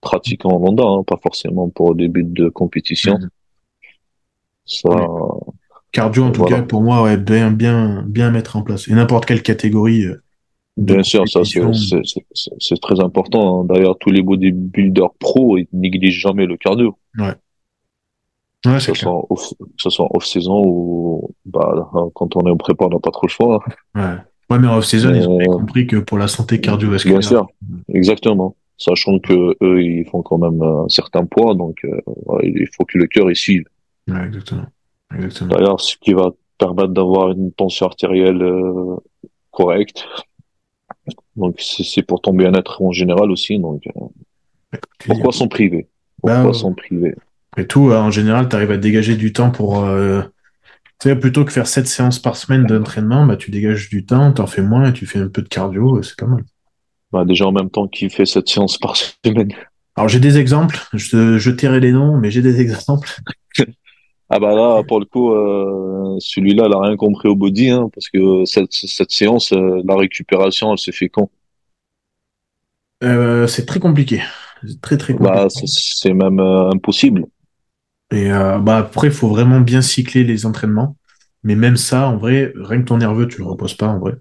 S2: pratiquant lambda, hein, pas forcément pour des buts de compétition.
S1: Mhm.
S2: Ça.
S1: Cardio, en tout
S2: Voilà.
S1: cas, pour moi, ouais, bien, bien, bien mettre en place. Et n'importe quelle catégorie euh,
S2: bien sûr, ça c'est, très important. hein. D'ailleurs, tous les bodybuilders pro, ils négligent jamais le cardio.
S1: Ouais,
S2: Que
S1: c'est
S2: ce soit off, que ce soit off saison ou, bah, quand on est en prépa, on n'a pas trop le choix.
S1: Ouais. Ouais, mais en off-season, ils ont bien
S2: Euh,
S1: compris que pour la santé
S2: Bien
S1: cardiovasculaire,
S2: sûr, exactement. Sachant que eux, ils font quand même un certain poids, donc euh, ouais, il faut que le cœur y suive.
S1: ouais, exactement. Exactement.
S2: D'ailleurs, ce qui va permettre d'avoir une tension artérielle euh, correcte. Donc c'est pour ton bien-être en général aussi. Donc euh, pourquoi s'en priver? Pourquoi
S1: ouais.
S2: s'en priver?
S1: Et tout, euh, en général, tu arrives à dégager du temps pour. Euh, tu sais, plutôt que faire 7 séances par semaine d'entraînement, bah, tu dégages du temps, t'en fais moins et tu fais un peu de cardio, c'est pas mal.
S2: Bah, déjà en même temps qu'il fait cette séance par semaine.
S1: Alors, j'ai des exemples, je, je tairai les noms, mais j'ai des exemples.
S2: Ah bah là, pour le coup, euh, celui-là, il a rien compris au body, hein, parce que cette, cette séance, euh, la récupération, elle se fait quand?
S1: Euh, c'est très compliqué. C'est très, très compliqué.
S2: Bah, c'est même impossible.
S1: Et bah, après, il faut vraiment bien cycler les entraînements. Mais même ça, en vrai, rien que ton nerveux, tu le reposes pas, en vrai.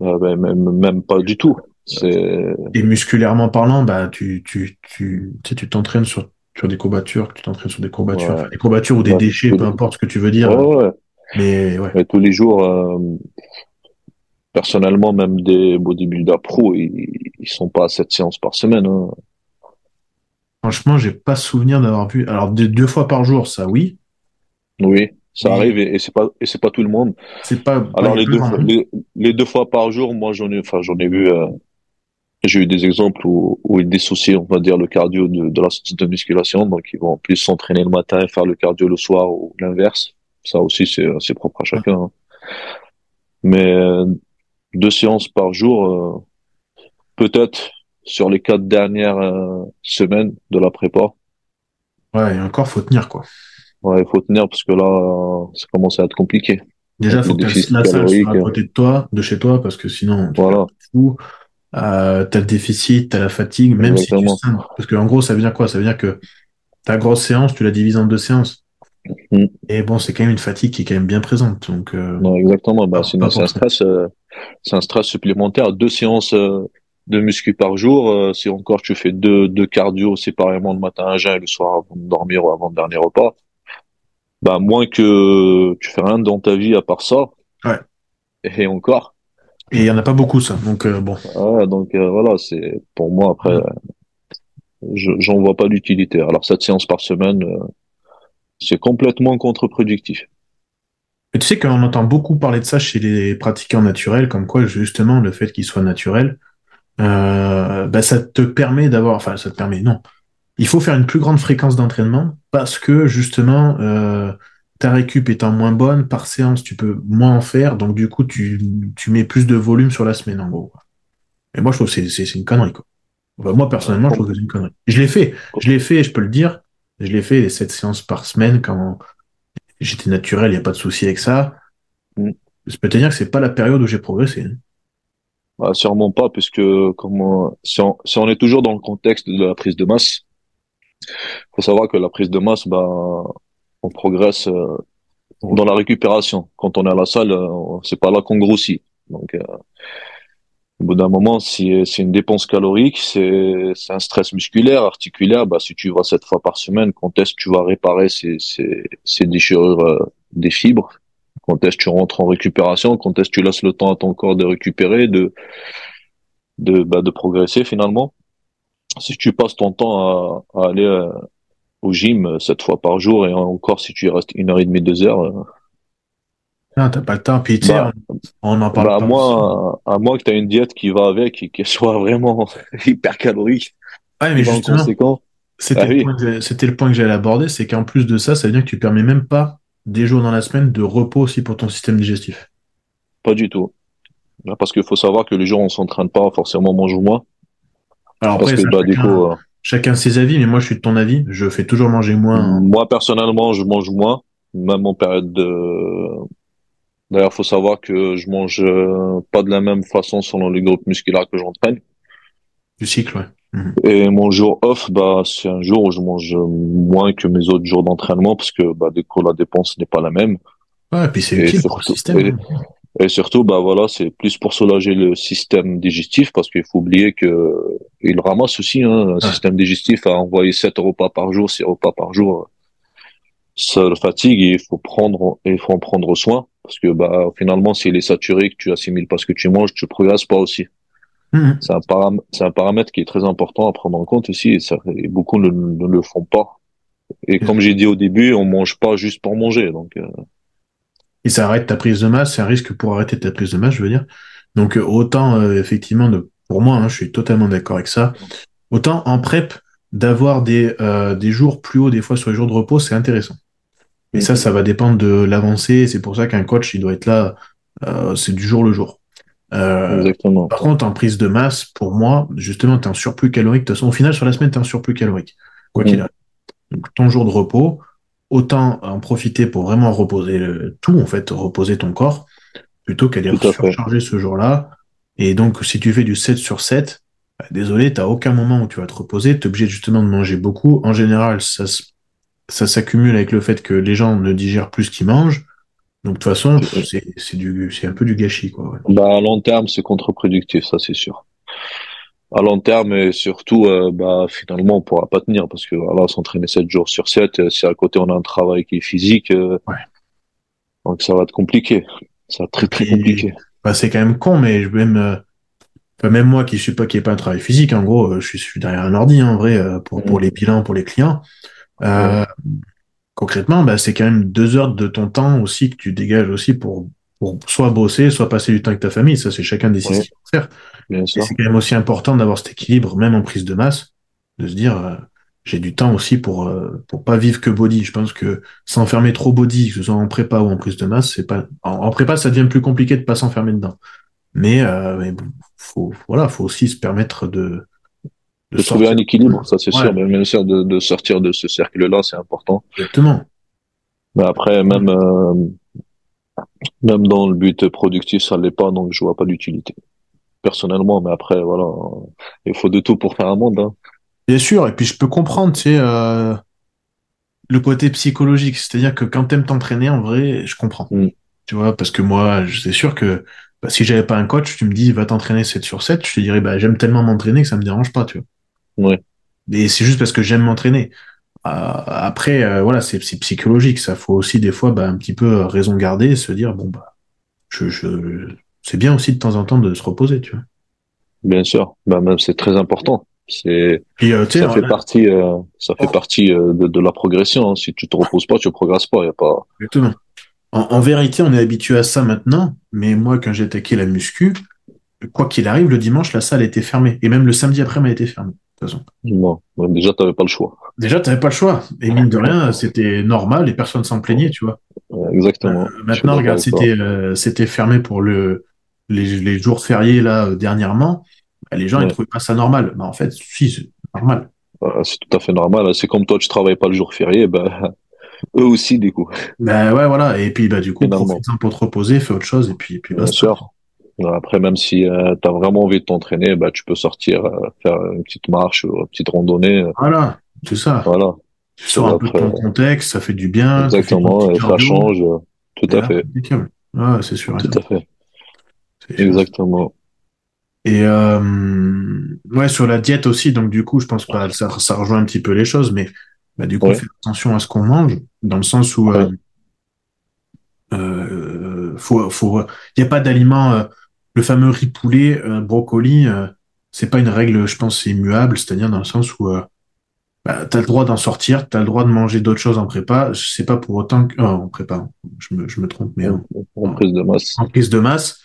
S2: Euh, bah, même, même pas du tout.
S1: Et musculairement parlant, bah, tu, tu, tu, tu t'entraînes sur, sur des courbatures, tu t'entraînes sur des courbatures,
S2: Ouais.
S1: enfin, des courbatures ou des déchets, peu importe ce que tu veux dire.
S2: ouais, ouais.
S1: Mais ouais.
S2: Mais tous les jours, euh, personnellement, même des bodybuilders pro, ils, ils sont pas à sept séances par semaine. Hein.
S1: Franchement, j'ai pas souvenir d'avoir vu. Alors, deux, deux fois par jour, ça oui.
S2: Oui, ça
S1: Mais-
S2: arrive et, et c'est pas et c'est pas tout le monde.
S1: C'est pas.
S2: Alors les deux les, les deux fois par jour, moi j'en ai enfin j'en ai vu euh, j'ai eu des exemples où, où ils dissocient, on va dire, le cardio de, de la de musculation, donc ils vont plus s'entraîner le matin et faire le cardio le soir ou l'inverse. Ça aussi c'est c'est propre à chacun. hein. Mais euh, deux séances par jour, euh, peut-être sur les quatre dernières euh, semaines de la prépa.
S1: Ouais, et encore, faut tenir, quoi.
S2: Ouais, il faut tenir parce que là, ça commence à être compliqué.
S1: Déjà, faut que la salle soit à côté de toi, de chez toi, parce que sinon, tu
S2: Voilà.
S1: fou. Euh, t'as le déficit, t'as la fatigue, même si tu scindes. Parce que, en gros, ça veut dire quoi? Ça veut dire que ta grosse séance, tu la divises en deux séances.
S2: Mm.
S1: Et bon, c'est quand même une fatigue qui est quand même bien présente. Donc, euh,
S2: Non, exactement. Bah, c'est un stress, euh, c'est un stress supplémentaire. Deux séances euh, de muscu par jour. euh, si encore tu fais deux, deux cardio séparément le matin à jeun et le soir avant de dormir ou avant le dernier repas, bah, moins que tu fais rien dans ta vie à part ça.
S1: Ouais.
S2: Et encore.
S1: Et il y en a pas beaucoup, ça. Donc, euh, bon.
S2: Ouais, donc euh, voilà, c'est pour moi après, je j'en vois pas l'utilité. Alors cette séance par semaine, euh, c'est complètement contre-productif.
S1: Et tu sais qu'on entend beaucoup parler de ça chez les pratiquants naturels, comme quoi, justement, le fait qu'ils soient naturels, bah, ça te permet d'avoir, enfin, ça te permet, non. Il faut faire une plus grande fréquence d'entraînement parce que, justement, ta récup étant moins bonne, par séance, tu peux moins en faire, donc du coup, tu, tu mets plus de volume sur la semaine, en gros. Et moi, je trouve que c'est, une connerie, quoi. Enfin, moi, personnellement, je trouve que c'est une connerie. Je l'ai fait, je l'ai fait, je peux le dire. Je l'ai fait les sept séances par semaine quand j'étais naturel, il n'y a pas de souci avec ça.
S2: Mm.
S1: Je peux te dire que c'est pas la période où j'ai progressé. hein.
S2: Bah, sûrement pas, puisque comme on- si, on, si on est toujours dans le contexte de la prise de masse, faut savoir que la prise de masse, bah, on progresse euh, dans la récupération. Quand on est à la salle, euh, c'est pas là qu'on grossit. Donc, euh, Au bout d'un moment, si c'est une dépense calorique, c'est un stress musculaire, articulaire. Bah, si tu vas sept fois par semaine, quand est-ce que tu vas réparer ces, ces, ces déchirures euh, des fibres? Quand est-ce que tu rentres en récupération? Quand est-ce que tu laisses le temps à ton corps de récupérer, de de, bah, de progresser finalement? Si tu passes ton temps à, à aller euh, au gym sept fois par jour et encore si tu y restes une heure et demie, deux heures, euh,
S1: non, t'as pas le temps. Puis,
S2: Bah,
S1: on, en parle
S2: bah,
S1: pas.
S2: moins, à moins que tu aies une diète qui va avec et qui soit vraiment hyper calorique,
S1: Ouais, mais justement, c'était
S2: Ah
S1: le
S2: oui,
S1: que c'était le point que j'allais aborder, c'est qu'en plus de ça, ça veut dire que tu permets même pas des jours dans la semaine de repos aussi pour ton système digestif.
S2: pas du tout. Parce qu'il faut savoir que les gens, on s'entraîne pas forcément manger moins.
S1: Alors
S2: Parce
S1: après,
S2: que,
S1: ça,
S2: bah, du coup, euh,
S1: chacun ses avis, mais moi, je suis de ton avis. Je fais toujours manger moins.
S2: moi, personnellement, je mange moins, même en période de, d'ailleurs, faut savoir que je mange euh, pas de la même façon selon les groupes musculaires que j'entraîne.
S1: Du cycle, ouais. Mhm.
S2: Et mon jour off, bah, c'est un jour où je mange moins que mes autres jours d'entraînement parce que, bah, du coup, la dépense n'est pas la même.
S1: Ouais, et puis c'est utile pour le système.
S2: et. Et surtout, bah voilà, c'est plus pour soulager le système digestif parce qu'il faut oublier que il ramasse aussi, hein, un système digestif à envoyer sept repas par jour, six repas par jour. Ça le fatigue et il faut prendre, il faut en prendre soin parce que, bah, finalement, s'il est saturé, que tu assimiles pas ce que tu manges, tu progresses pas aussi.
S1: Mhm.
S2: C'est un param- c'est un paramètre qui est très important à prendre en compte aussi et, ça, et beaucoup ne, ne le font pas. Et comme j'ai dit au début, on mange pas juste pour manger, donc, euh,
S1: Et ça arrête ta prise de masse, c'est un risque pour arrêter ta prise de masse, je veux dire. Donc, euh, autant, euh, effectivement, de, pour moi, hein, je suis totalement d'accord avec ça. Autant en prep, d'avoir des, euh, des jours plus hauts, des fois sur les jours de repos, c'est intéressant. Mais ça, ça va dépendre de l'avancée. C'est pour ça qu'un coach, il doit être là, euh, c'est du jour le jour.
S2: Exactement.
S1: par contre, en prise de masse, pour moi, justement, tu es en surplus calorique. De toute façon, au final, sur la semaine, tu es en surplus calorique. Quoi qu'il
S2: Mm.
S1: arrive. Donc, ton jour de repos, autant en profiter pour vraiment reposer le, tout, en fait, reposer ton corps, plutôt qu'aller
S2: Tout à fait.
S1: surcharger ce jour-là. Et donc, si tu fais du 7 sur 7, bah, désolé, t'as aucun moment où tu vas te reposer, tu es obligé justement de manger beaucoup. En général, ça, ça s'accumule avec le fait que les gens ne digèrent plus ce qu'ils mangent. Donc, de toute façon, c'est c'est du, c'est un peu du gâchis, quoi. ouais.
S2: Bah, à long terme, c'est contre-productif, ça c'est sûr. À long terme, et surtout, euh, bah, finalement, on pourra pas tenir parce que voilà, s'entraîner 7 jours sur 7, euh, si à côté on a un travail qui est physique, euh,
S1: Ouais.
S2: donc ça va être compliqué. Ça va être très compliqué.
S1: Bah, c'est quand même con, mais je même, euh, même moi qui suis pas, qui ai pas un travail physique, en gros, je suis, je suis derrière un ordi, hein, en vrai, pour, pour
S2: Mhm.
S1: les bilans, pour les clients. Concrètement, bah, c'est quand même deux heures de ton temps aussi que tu dégages aussi pour, pour soit bosser, soit passer du temps avec ta famille. Ça, c'est chacun décide
S2: Ouais.
S1: ce qu'il faire. C'est quand même aussi important d'avoir cet équilibre, même en prise de masse, de se dire, euh, j'ai du temps aussi pour, euh, pour pas vivre que body. Je pense que s'enfermer trop body, que ce soit en prépa ou en prise de masse, c'est pas, en, en prépa, ça devient plus compliqué de pas s'enfermer dedans. Mais, euh, mais bon, faut, voilà, faut aussi se permettre de,
S2: De trouver un équilibre, ça c'est
S1: Ouais.
S2: sûr, mais bien sûr de, de sortir de ce cercle-là, c'est important.
S1: Exactement.
S2: Mais après, même, euh, même dans le but productif, ça l'est pas, donc je vois pas d'utilité. Personnellement, mais après, voilà, il faut de tout pour faire un monde, hein.
S1: Bien sûr, et puis je peux comprendre, tu sais, euh, le côté psychologique. C'est-à-dire que quand t'aimes t'entraîner, en vrai, je comprends.
S2: Mm.
S1: Tu vois, parce que moi, je- c'est sûr que bah, si j'avais pas un coach, tu me dis, va t'entraîner 7 sur 7, je te dirais, bah, j'aime tellement m'entraîner que ça me dérange pas, tu vois.
S2: Ouais.
S1: Et c'est juste parce que j'aime m'entraîner. Euh, après, euh, voilà, c'est psychologique. Ça faut aussi des fois, bah, un petit peu raison garder et se dire, bon, bah, je, je, c'est bien aussi de temps en temps de se reposer, tu vois.
S2: Bien sûr. Bah, même c'est très important. C'est,
S1: euh, tu sais,
S2: ça fait
S1: euh,
S2: partie, euh, ça fait partie euh, de, de la progression. hein. Si tu te reposes pas, tu progresses pas. Y a pas.
S1: Exactement. En, en vérité, on est habitué à ça maintenant, mais moi, quand j'ai attaqué la muscu, quoi qu'il arrive, le dimanche, la salle était fermée. Et même le samedi après, elle était fermée. De toute façon.
S2: Non. Bon, déjà, t'avais pas le choix.
S1: Déjà, t'avais pas le choix. Et mine de rien, c'était normal et personne s'en plaignait, tu vois.
S2: Exactement.
S1: Euh, maintenant, regarde, c'était euh, c'était fermé pour le les, les jours fériés là euh, dernièrement. Bah, les gens ils
S2: Ouais.
S1: trouvaient pas ça normal. Bah, en fait, si, c'est normal.
S2: Voilà, c'est tout à fait normal. C'est comme toi, tu travailles pas le jour férié, bah, eux aussi, du coup.
S1: Bah ouais, voilà. Et puis bah du coup, profite-en pour te reposer, fais autre chose et puis et puis
S2: Bien sûr. Après, même si euh, tu as vraiment envie de t'entraîner, bah, tu peux sortir, euh, faire une petite marche ou une petite randonnée. euh,
S1: Voilà, c'est ça.
S2: Voilà,
S1: Tu sors un peu de ton contexte, ça fait du bien.
S2: exactement. Et ça change. Tout à fait.
S1: Ouais, c'est sûr.
S2: Tout à fait. Exactement.
S1: Et euh, ouais, sur la diète aussi, donc du coup, je pense pas, ça, ça rejoint un petit peu les choses, mais bah, du coup, ouais. faire attention à ce qu'on mange, dans le sens où euh, euh, faut, faut, il n'y a pas d'aliment, euh, le fameux riz poulet, brocoli, c'est pas une règle, je pense, immuable, c'est-à-dire dans le sens où bah, tu as le droit d'en sortir, tu as le droit de manger d'autres choses en prépa, c'est pas pour autant que, oh, en prépa, je me, je me trompe, mais en,
S2: en prise de masse.
S1: En prise de masse.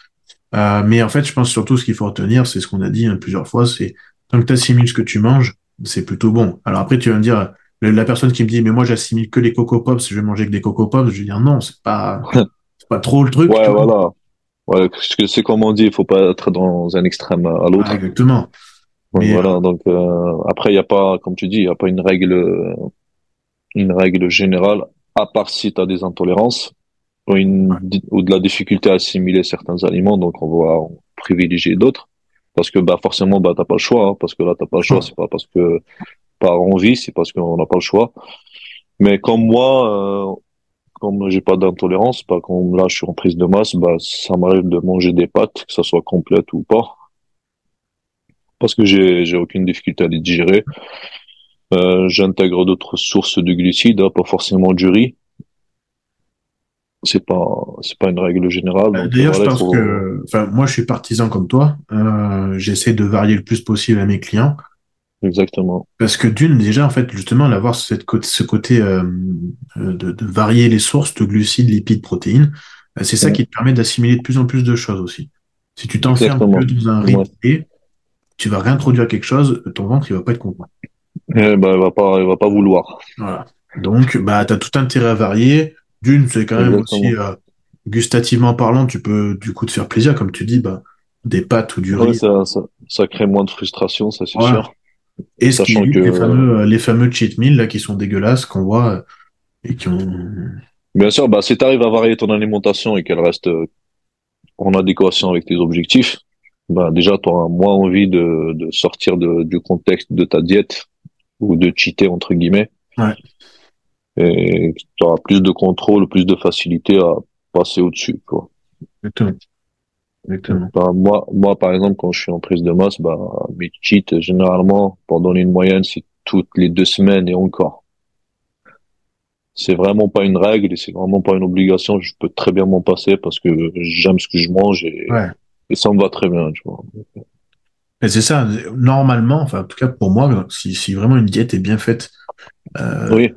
S1: Euh, mais en fait, je pense surtout ce qu'il faut retenir, c'est ce qu'on a dit hein, plusieurs fois, c'est tant que tu assimiles ce que tu manges, c'est plutôt bon. Alors après, tu vas me dire, la personne qui me dit, mais moi j'assimile que les Coco Pops, je vais manger que des Coco Pops, je vais dire non, c'est pas, c'est pas trop le truc.
S2: Ouais, voilà. Ouais, c'est comme on dit, il faut pas être dans un extrême à l'autre.
S1: Ah, exactement.
S2: Donc, mais voilà, donc euh, après, il n'y a pas, comme tu dis, il n'y a pas une règle, une règle générale, à part si tu as des intolérances ou, une, ou de la difficulté à assimiler certains aliments, donc on va privilégier d'autres. Parce que bah forcément bah t'as pas le choix, hein, parce que là t'as pas le choix, c'est pas parce que par envie, c'est parce qu'on n'a pas le choix. Mais comme moi, euh, comme j'ai pas d'intolérance, pas comme là je suis en prise de masse, bah ça m'arrive de manger des pâtes, que ça soit complète ou pas, parce que j'ai j'ai aucune difficulté à les digérer. Euh, J'intègre d'autres sources de glucides, hein, pas forcément du riz. C'est pas c'est pas une règle générale.
S1: D'ailleurs, voilà, je pense faut... que, enfin, moi je suis partisan comme toi. Euh, J'essaie de varier le plus possible à mes clients.
S2: Exactement.
S1: Parce que d'une, déjà, en fait, justement, d'avoir cette côté, ce côté euh, de, de, varier les sources de glucides, lipides, protéines, c'est ça ouais. qui te permet d'assimiler de plus en plus de choses aussi. Si tu t'enfermes que dans un rythme ouais. tu vas réintroduire quelque chose, ton ventre, il va pas être content.
S2: Eh ben, il va pas, il va pas vouloir.
S1: Voilà. Donc, bah, tu as tout intérêt à varier. D'une, c'est quand même Exactement. aussi, euh, gustativement parlant, tu peux du coup te faire plaisir, comme tu dis, bah, des pâtes ou du
S2: ouais,
S1: riz.
S2: Ça, ça, ça, crée moins de frustration, ça c'est sûr.
S1: Et Sachant que les fameux, les fameux cheat meals là qui sont dégueulasses qu'on voit euh, et qui ont.
S2: Bien sûr, bah si tu arrives à varier ton alimentation et qu'elle reste euh, en adéquation avec tes objectifs, bah déjà tu auras moins envie de, de sortir de, du contexte de ta diète ou de cheater entre guillemets.
S1: Ouais.
S2: Et tu auras plus de contrôle, plus de facilité à passer au-dessus, quoi.
S1: Exactement. Exactement.
S2: Bah, moi, moi, par exemple, quand je suis en prise de masse, bah, mes cheats, généralement, pour donner une moyenne, c'est toutes les deux semaines et encore. C'est vraiment pas une règle et c'est vraiment pas une obligation. Je peux très bien m'en passer parce que j'aime ce que je mange et,
S1: ouais.
S2: et ça me va très bien, tu vois.
S1: C'est ça. Normalement, enfin, en tout cas pour moi, si, si vraiment une diète est bien faite, euh,
S2: oui.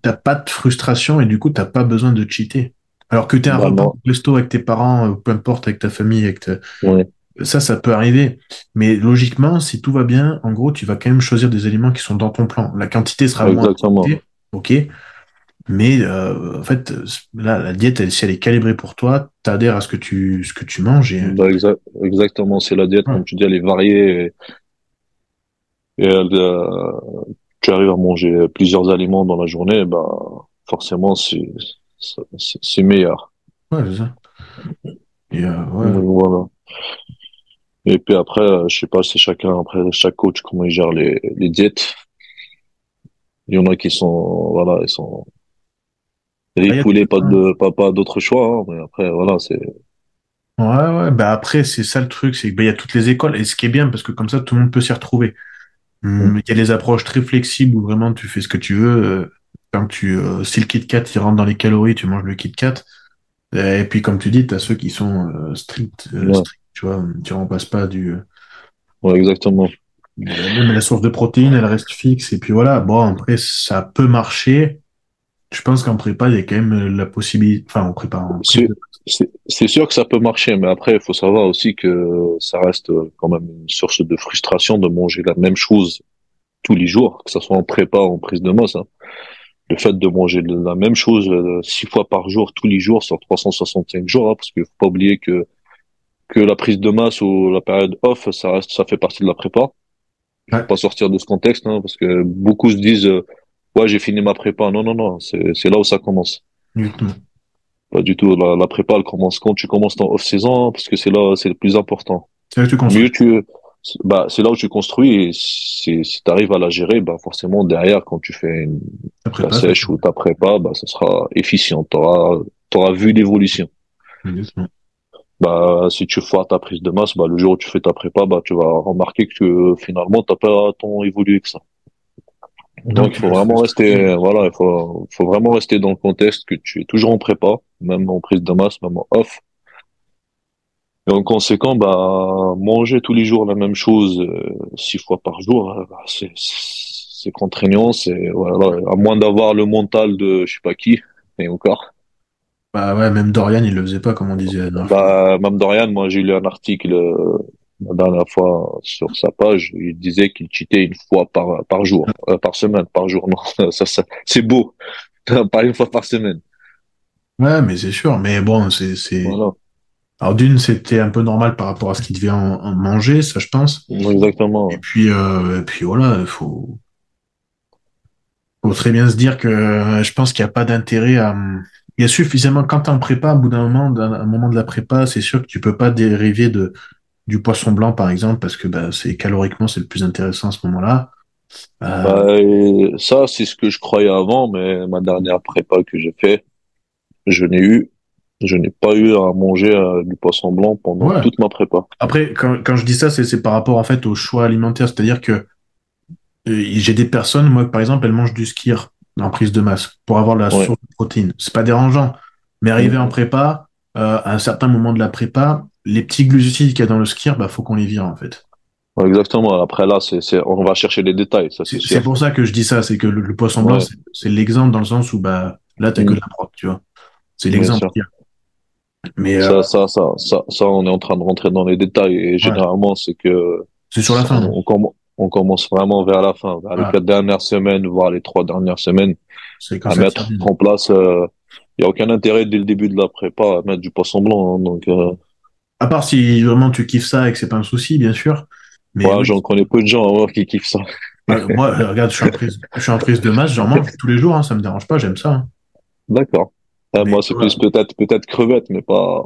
S1: t'as pas de frustration et du coup, t'as pas besoin de cheater. Alors que tu es un repas au resto avec tes parents, ou peu importe, avec ta famille, avec ta...
S2: ouais.
S1: ça, ça peut arriver. Mais logiquement, si tout va bien, en gros, tu vas quand même choisir des aliments qui sont dans ton plan. La quantité sera
S2: Exactement.
S1: moins ok. Mais euh, en fait, là, la diète, elle, si elle est calibrée pour toi, tu adhères à ce que tu, ce que tu manges. Et...
S2: Bah, exa exactement, c'est la diète, ouais. comme tu dis, elle est variée. Et, et elle, euh, tu arrives à manger plusieurs aliments dans la journée, bah, forcément, c'est meilleur.
S1: Ouais, c'est ça. Et euh, ouais.
S2: Voilà. Et puis après, euh, je sais pas, c'est chacun, après chaque coach comment il gère les, les diètes. Il y en a qui sont, voilà, ils sont les poulets, pas de, pas, pas d'autre choix, hein, mais après, voilà, c'est.
S1: Ouais, ouais, bah après, c'est ça le truc, c'est qu'il bah, y a toutes les écoles, et ce qui est bien, parce que comme ça, tout le monde peut s'y retrouver. Hum, il y a les approches très flexibles où vraiment tu fais ce que tu veux. Euh, quand tu, euh, si le Kit Kat il rentre dans les calories, tu manges le Kit Kat. Et puis comme tu dis, tu as ceux qui sont euh, stricts, euh,
S2: Ouais.
S1: stricts, tu vois, tu remplaces pas du.
S2: Ouais, exactement.
S1: Même la source de protéines, elle reste fixe. Et puis voilà, bon, après, ça peut marcher. Je pense qu'en prépa, il y a quand même la possibilité. Enfin, en prépa. en prépa.
S2: C'est- sûr que ça peut marcher, mais après, il faut savoir aussi que ça reste euh, quand même une source de frustration de manger la même chose tous les jours, que ce soit en prépa ou en prise de masse. hein. Le fait de manger la même chose euh, six fois par jour, tous les jours, sur 365 jours, hein, parce qu'il faut pas oublier que que la prise de masse ou la période off, ça reste, ça fait partie de la prépa. Il
S1: Ouais.
S2: faut pas sortir de ce contexte, hein, parce que beaucoup se disent, euh, ouais, j'ai fini ma prépa. Non, non, non, c'est c'est là où ça commence.
S1: Exactement.
S2: Pas du tout. La, la prépa, elle commence quand tu commences ton off-saison, hein, parce que c'est là, c'est le plus important.
S1: C'est là que tu construis.
S2: Mieux tu, bah, c'est là où tu construis, et si, si tu arrives à la gérer, bah, forcément, derrière, quand tu fais une,
S1: Ta
S2: ta
S1: prépa,
S2: sèche ou ta prépa, bah, ça sera efficient. T'auras, t'auras vu l'évolution. bah, si tu foires ta prise de masse, bah, le jour où tu fais ta prépa, bah, tu vas remarquer que finalement, t'as pas tant évolué que ça. Donc, il faut vraiment rester, voilà, il faut, faut vraiment rester dans le contexte que tu es toujours en prépa, même en prise de masse, même en off. Et en conséquent, bah, manger tous les jours la même chose, euh, six fois par jour, euh, bah, c'est, c'est contraignant, c'est, voilà, à moins d'avoir le mental de je sais pas qui, et encore.
S1: Bah ouais, même Dorian, il le faisait pas, comme on disait.
S2: Bah, même Dorian, moi, j'ai lu un article, euh, la dernière fois sur sa page, il disait qu'il cheatait une fois par par jour, euh, par semaine, par jour. Non, ça, ça c'est beau, pas une fois par semaine.
S1: Ouais, mais c'est sûr. Mais bon, c'est c'est. Alors d'une, c'était un peu normal par rapport à ce qu'il devait en, manger, ça je pense.
S2: Exactement.
S1: Et puis euh, et puis voilà, il faut faut très bien se dire que euh, je pense qu'il n'y a pas d'intérêt à il y a suffisamment quand tu en prépa, au bout d'un moment, d'un moment de la prépa, c'est sûr que tu peux pas dériver de du poisson blanc, par exemple, parce que bah, c'est caloriquement, c'est le plus intéressant à ce moment-là.
S2: Euh... Bah, ça, c'est ce que je croyais avant, mais ma dernière prépa que j'ai fait, je n'ai eu, je n'ai pas eu à manger euh, du poisson blanc pendant toute ma prépa.
S1: Après, quand, quand je dis ça, c'est par rapport en fait au choix alimentaire, c'est-à-dire que euh, j'ai des personnes, moi par exemple, elles mangent du skir en prise de masse pour avoir la source de protéines. C'est pas dérangeant, mais arriver en prépa, euh, à un certain moment de la prépa, les petits glucides qu'il y a dans le skir, bah faut qu'on les vire en fait.
S2: exactement. Après là, c'est, on va chercher les détails.
S1: c'est, pour ça que je dis ça, c'est que le, poisson blanc, c'est, l'exemple dans le sens où bah là t'as que mm. de la prop, tu vois. C'est l'exemple.
S2: Mais euh, ça, ça, ça, ça, on est en train de rentrer dans les détails et généralement c'est que
S1: c'est sur la fin.
S2: On, on, commence vraiment vers la fin, vers les quatre dernières semaines, voire les trois dernières semaines, à mettre en place. Il euh, y a aucun intérêt dès le début de la prépa à mettre du poisson blanc, hein, donc. Euh,
S1: à part si vraiment tu kiffes ça et que c'est pas un souci, bien sûr.
S2: Mais j'en connais peu de gens hein, qui kiffent ça.
S1: moi, regarde, je suis en prise, je suis en prise de masse, j'en mange tous les jours, hein, ça me dérange pas, j'aime ça. Hein.
S2: D'accord. Ah, moi, c'est plus peut-être peut-être crevettes, mais pas.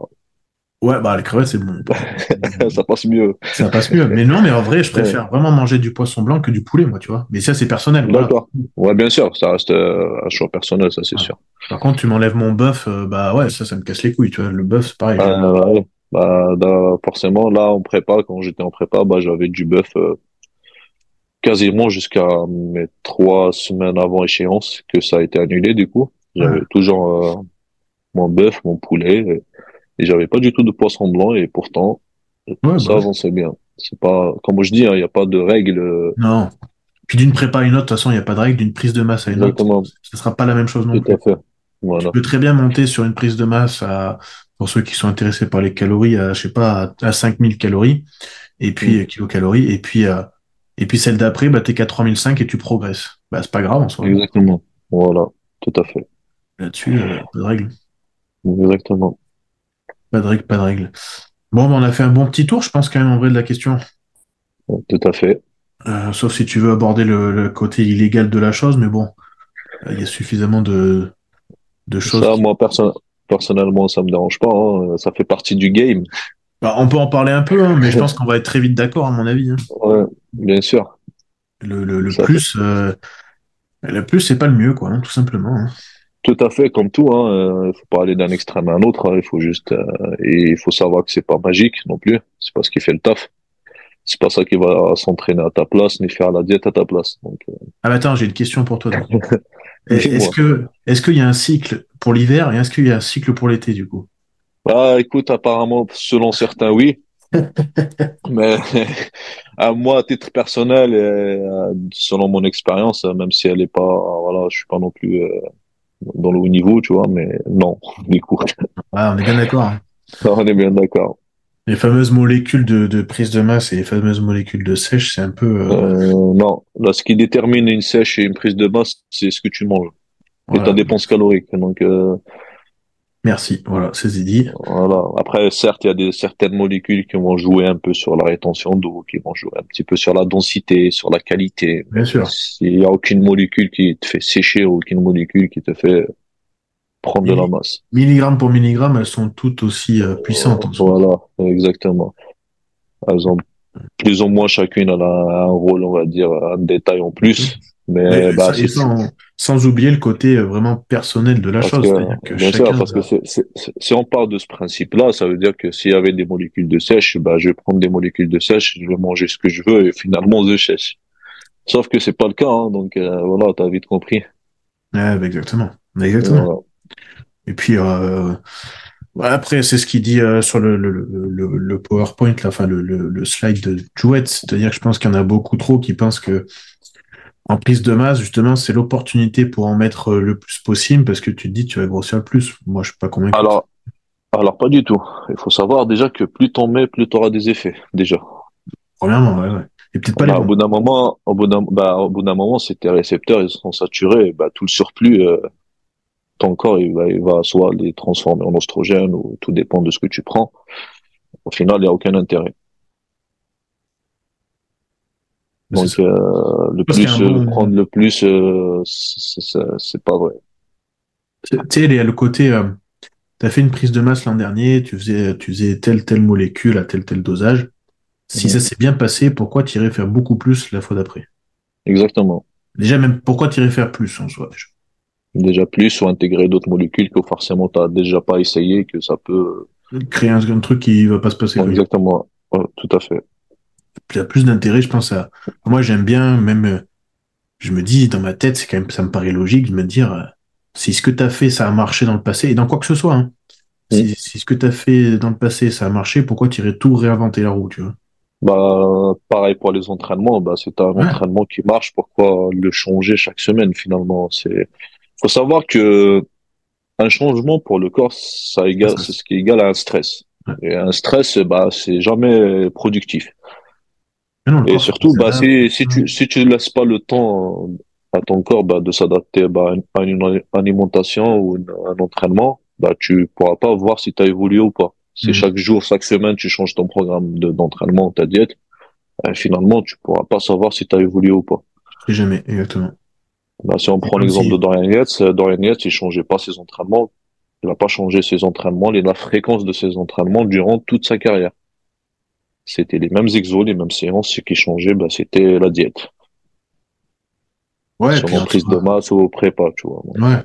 S1: Ouais, bah les crevettes, c'est bon.
S2: ça passe mieux.
S1: Ça passe mieux. Mais non, mais en vrai, je préfère vraiment manger du poisson blanc que du poulet, moi, tu vois. Mais ça, c'est personnel.
S2: D'accord. Ouais, bien sûr, ça reste euh, un choix personnel, ça, c'est sûr.
S1: Par contre, tu m'enlèves mon bœuf, euh, bah ouais, ça, ça me casse les couilles, tu vois. Le bœuf, c'est pareil.
S2: Euh, bah, forcément, là, en prépa, quand j'étais en prépa, bah, j'avais du bœuf euh, quasiment jusqu'à mes trois semaines avant échéance que ça a été annulé, du coup. J'avais toujours mon bœuf, mon poulet, et, j'avais pas du tout de poisson blanc, et pourtant, ça bah avançait bien. C'est pas, comme je dis, hein, il n'y a pas de règle.
S1: Non. Puis d'une prépa à une autre, de toute façon, il n'y a pas de règle. D'une prise de masse à une autre, ce sera pas la même chose non
S2: tout À fait.
S1: Voilà. Tu peux très bien monter sur une prise de masse à pour ceux qui sont intéressés par les calories, à, je sais pas, à, 5000 calories, et puis mm. kilocalories, et puis euh, et puis celle d'après, bah, t'es qu'à 3005 et tu progresses. Bah, c'est pas grave en soi.
S2: Exactement. Voilà, tout à fait.
S1: Là-dessus, euh, pas de règle.
S2: Exactement.
S1: Pas de règle, pas de règle. Bon, on a fait un bon petit tour, je pense, quand même, en vrai, de la question.
S2: Tout à fait.
S1: Euh, sauf si tu veux aborder le, côté illégal de la chose, mais bon, il y a suffisamment de, de choses.
S2: Ça, moi, personne, personnellement, ça me dérange pas. Hein. Ça fait partie du game.
S1: Bah, on peut en parler un peu, hein, mais je pense qu'on va être très vite d'accord, à mon avis. Hein.
S2: Ouais, bien sûr.
S1: Le, le, le plus, euh, le plus, c'est pas le mieux, quoi, hein, tout simplement. Hein.
S2: Tout à fait, comme tout. Hein, il faut pas aller d'un extrême à un autre. il faut juste, euh, et il faut savoir que c'est pas magique non plus. C'est pas ce qui fait le taf. C'est pas ça qui va s'entraîner à ta place ni faire la diète à ta place. Donc, euh.
S1: Ah, mais attends, j'ai une question pour toi. Est-ce que, est-ce qu'il y a un cycle pour l'hiver et est-ce qu'il y a un cycle pour l'été du coup?
S2: Ah, écoute, apparemment, selon certains, oui. Mais à moi, à titre personnel, et euh, selon mon expérience, même si elle est pas, voilà, je suis pas non plus euh, dans le haut niveau, tu vois, mais non.
S1: Ah, on est bien d'accord. Hein.
S2: on est bien d'accord.
S1: Les fameuses molécules de, de, prise de masse et les fameuses molécules de sèche, c'est un peu.
S2: Euh... Euh, non, là, ce qui détermine une sèche et une prise de masse, c'est ce que tu manges et ta dépense calorique. Donc. Euh...
S1: Merci. Voilà, c'est dit.
S2: Voilà. Après, certes, il y a des certaines molécules qui vont jouer un peu sur la rétention d'eau, qui vont jouer un petit peu sur la densité, sur la qualité.
S1: Bien sûr.
S2: Il n'y a aucune molécule qui te fait sécher, aucune molécule qui te fait prendre de la masse.
S1: Milligramme pour milligramme, elles sont toutes aussi euh, puissantes.
S2: voilà, exactement. Elles ont plus ou moins chacune a un rôle, on va dire, un détail en plus. Mais, bah,
S1: ça, sans oublier le côté vraiment personnel de la chose.
S2: bien sûr, parce que si on part de ce principe-là, ça veut dire que s'il y avait des molécules de sèche, bah, je vais prendre des molécules de sèche, je vais manger ce que je veux et finalement je sèche. Sauf que c'est pas le cas, hein, donc euh, voilà, t'as vite compris.
S1: Ouais, bah, exactement, exactement. Et puis euh, après, c'est ce qu'il dit euh, sur le, le, le, le, PowerPoint, là, enfin le, le, slide de Jouet, c'est-à-dire que je pense qu'il y en a beaucoup trop qui pensent que en prise de masse, justement, c'est l'opportunité pour en mettre euh, le plus possible parce que tu te dis tu vas grossir le plus. Moi, je suis pas convaincu.
S2: Alors, alors pas du tout. Il faut savoir déjà que plus t'en mets, plus t'auras des effets, déjà.
S1: Premièrement, ouais, ouais. Et peut-être pas
S2: bah, Au bout d'un moment, au bout d'un, bah, au bout d'un moment, si tes récepteurs ils sont saturés, bah, tout le surplus, euh, ton corps il va, il va soit les transformer en oestrogène ou tout dépend de ce que tu prends. Au final, il n'y a aucun intérêt. Donc euh, le plus euh, prendre le plus, euh, c'est pas vrai.
S1: Tu sais, il y a le côté, euh, tu as fait une prise de masse l'an dernier, tu faisais, tu faisais telle telle molécule à tel tel dosage. Si mhm. ça s'est bien passé, pourquoi irais faire beaucoup plus la fois d'après?
S2: Exactement.
S1: Déjà même, pourquoi irais faire plus en soi déjà?
S2: Déjà plus ou intégrer d'autres molécules que forcément tu déjà pas essayé, que ça peut
S1: créer un, un truc qui va pas se passer.
S2: exactement, tout à fait
S1: il y a plus d'intérêt, je pense à. Moi, j'aime bien, même, euh, je me dis dans ma tête, c'est quand même, ça me paraît logique de me dire, euh, si ce que tu as fait, ça a marché dans le passé, et dans quoi que ce soit, hein, si, ce que tu as fait dans le passé, ça a marché, pourquoi tu irais tout réinventer la roue, tu vois?
S2: Bah, pareil pour les entraînements, bah, c'est un entraînement qui marche, pourquoi le changer chaque semaine finalement? C'est, faut savoir que un changement pour le corps, ça égale, c'est ce qui est égal à un stress. Et un stress, bah, c'est jamais productif et surtout, bah, si, si tu si tu laisses pas le temps à ton corps bah, de s'adapter bah, à une alimentation ou un entraînement, bah, tu pourras pas voir si tu as évolué ou pas. Si mm. chaque jour, chaque semaine, tu changes ton programme d'entraînement, ta diète, bah, finalement, tu pourras pas savoir si tu as évolué ou pas.
S1: Jamais, exactement.
S2: Bah, si on prend l'exemple de Dorian Yates, euh, Dorian Yates, il changeait pas ses entraînements, il n'a pas changé ses entraînements, la fréquence de ses entraînements durant toute sa carrière. C'était les mêmes exos, les mêmes séances. Ce qui changeait, bah, c'était la diète. Ouais, Sur puis, prise de masse ou au prépa, tu vois.
S1: Ouais.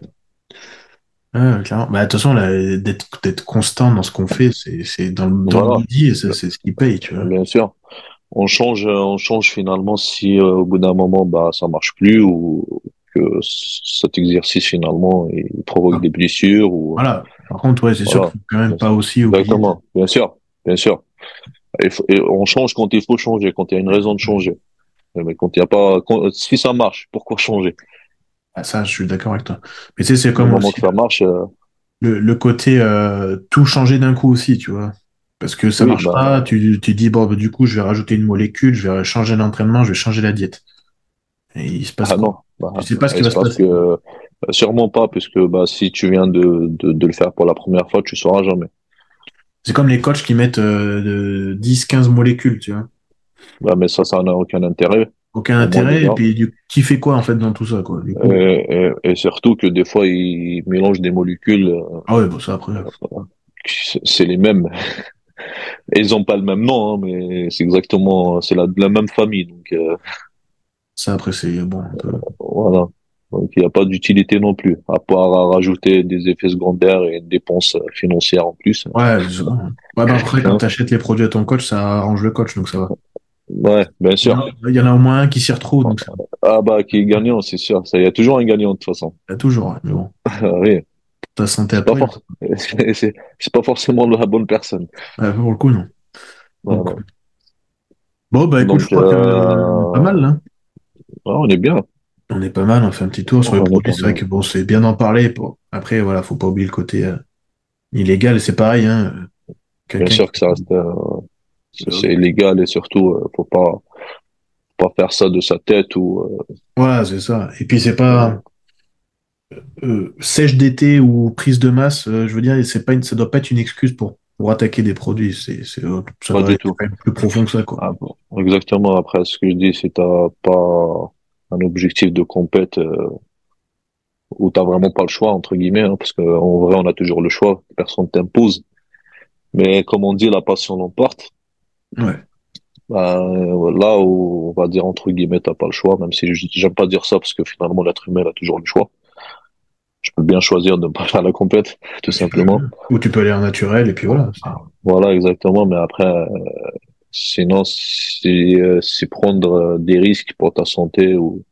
S1: Ouais, clairement. Bah, de toute façon, d'être constant dans ce qu'on fait, c'est dans, le, dans le midi et c'est ce qui paye, tu vois.
S2: Bien sûr. On change, on change finalement si euh, au bout d'un moment, bah, ça marche plus ou que cet exercice finalement il provoque ah. des blessures ou.
S1: Voilà. Par contre, ouais, c'est sûr qu'il faut quand même pas aussi.
S2: Exactement. Bien sûr. Bien sûr. Et, on change quand il faut changer, quand il y a une raison de changer. Mais quand il y a pas, si ça marche, pourquoi changer?
S1: Ah, Ça, je suis d'accord avec toi. Mais tu sais, c'est comme
S2: aussi, que ça marche. Euh,
S1: le, le, côté euh, tout changer d'un coup aussi, tu vois. Parce que ça marche bah, pas, tu, tu dis bon, bah, du coup, je vais rajouter une molécule, je vais changer l'entraînement, je vais changer la diète. Et il se passe ah non. Bah,
S2: sais pas ce qui va se passer. Que, bah, sûrement pas, puisque bah, si tu viens de, de, de, le faire pour la première fois, tu sauras jamais.
S1: C'est comme les coachs qui mettent euh, 10-15 molécules, tu vois.
S2: Ouais, mais ça, ça n'a aucun intérêt.
S1: Aucun intérêt, et puis du... qui fait quoi en fait dans tout ça, quoi
S2: et, et, surtout que des fois, ils mélangent des molécules. Euh,
S1: ah ouais, bon, ça après.
S2: C'est les mêmes. Ils ont pas le même nom, hein, mais c'est exactement, c'est la, la même famille, donc. Euh...
S1: Ça après, c'est bon.
S2: Voilà. Donc il n'y a pas d'utilité non plus, à part rajouter des effets secondaires et une dépense financière en plus.
S1: Ouais, ouais bah après quand tu achètes les produits à ton coach, ça arrange le coach, donc ça va.
S2: Ouais, bien sûr.
S1: Il y en a au moins un qui s'y retrouve. Donc ça...
S2: Ah bah qui est gagnant, c'est sûr. Il y a toujours un gagnant de toute façon.
S1: Il y a toujours, mais bon.
S2: oui.
S1: Ta santé après.
S2: C'est pas forcément la bonne personne.
S1: Ouais, pour le coup, non. Bon, bah écoute, je crois que euh, pas mal là.
S2: on est bien.
S1: On est pas mal, on fait un petit tour sur les produits. C'est vrai que bon, c'est bien d'en parler. Pour... Après, voilà, faut pas oublier le côté euh, illégal. C'est pareil. Hein.
S2: Bien sûr que ça reste, euh, c'est illégal et surtout, euh, faut pas, pas faire ça de sa tête ou.
S1: Voilà, c'est ça. Et puis c'est pas sèche d'été ou prise de masse. je veux dire, c'est pas une, ça doit pas être une excuse pour pour attaquer des produits. C'est, c'est, ça
S2: pas du tout.
S1: Quand même plus profond que ça, quoi.
S2: Ah, bon. Exactement. Après, ce que je dis, c'est t'as pas un objectif de compète euh, où t'as vraiment pas le choix entre guillemets, hein, parce qu'en vrai on a toujours le choix, personne t'impose. Mais comme on dit, la passion l'emporte.
S1: Ouais.
S2: bah, là où on va dire entre guillemets t'as pas le choix, même si j'aime pas dire ça parce que finalement l'être humain a toujours le choix. Je peux bien choisir de ne pas faire la compète, tout simplement.
S1: Ou tu peux aller en naturel et puis voilà.
S2: Voilà, exactement. Mais après, euh, sinon, euh, c'est prendre euh, des risques pour ta santé ou,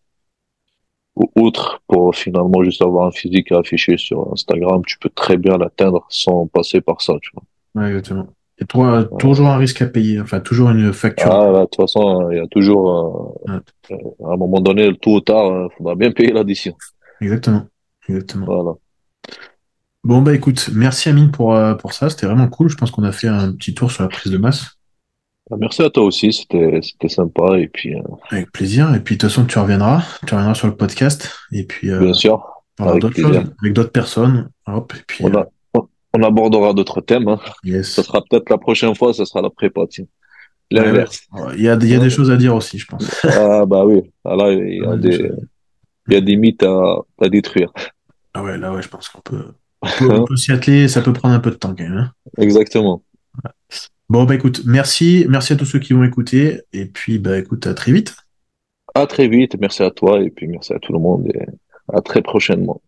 S2: ou autre pour finalement juste avoir un physique à afficher sur Instagram. Tu peux très bien l'atteindre sans passer par ça, tu
S1: vois. Ouais, exactement. Et toi, toujours un risque à payer, enfin toujours une facture.
S2: Ah, de toute façon, il y a toujours, à un moment donné, tôt ou tard, il faudra bien payer l'addition.
S1: Exactement. Exactement. Voilà. Bon, bah écoute, merci Amine pour, euh, pour ça, c'était vraiment cool. Je pense qu'on a fait un petit tour sur la prise de masse.
S2: Bah, merci à toi aussi, c'était sympa. Et puis, euh,
S1: Avec plaisir. Et puis de toute façon, tu reviendras, tu reviendras sur le podcast. Et puis,
S2: euh, Bien sûr.
S1: Avec d'autres personnes. Hop, et puis,
S2: on, abordera d'autres thèmes. Hein. Ça sera peut-être la prochaine fois, ça sera la prépa.
S1: L'inverse. Il y a, y a des choses à dire aussi, je pense.
S2: ah bah oui, ah, là, il y a des, il y a des mythes à, à détruire.
S1: Ah ouais, là ouais, je pense qu'on peut, on peut, s'y atteler, ça peut prendre un peu de temps quand même. Hein.
S2: Exactement.
S1: Bon bah écoute, merci, merci à tous ceux qui vont écouter, et puis bah écoute, à très vite.
S2: À très vite, merci à toi, et puis merci à tout le monde, et à très prochainement.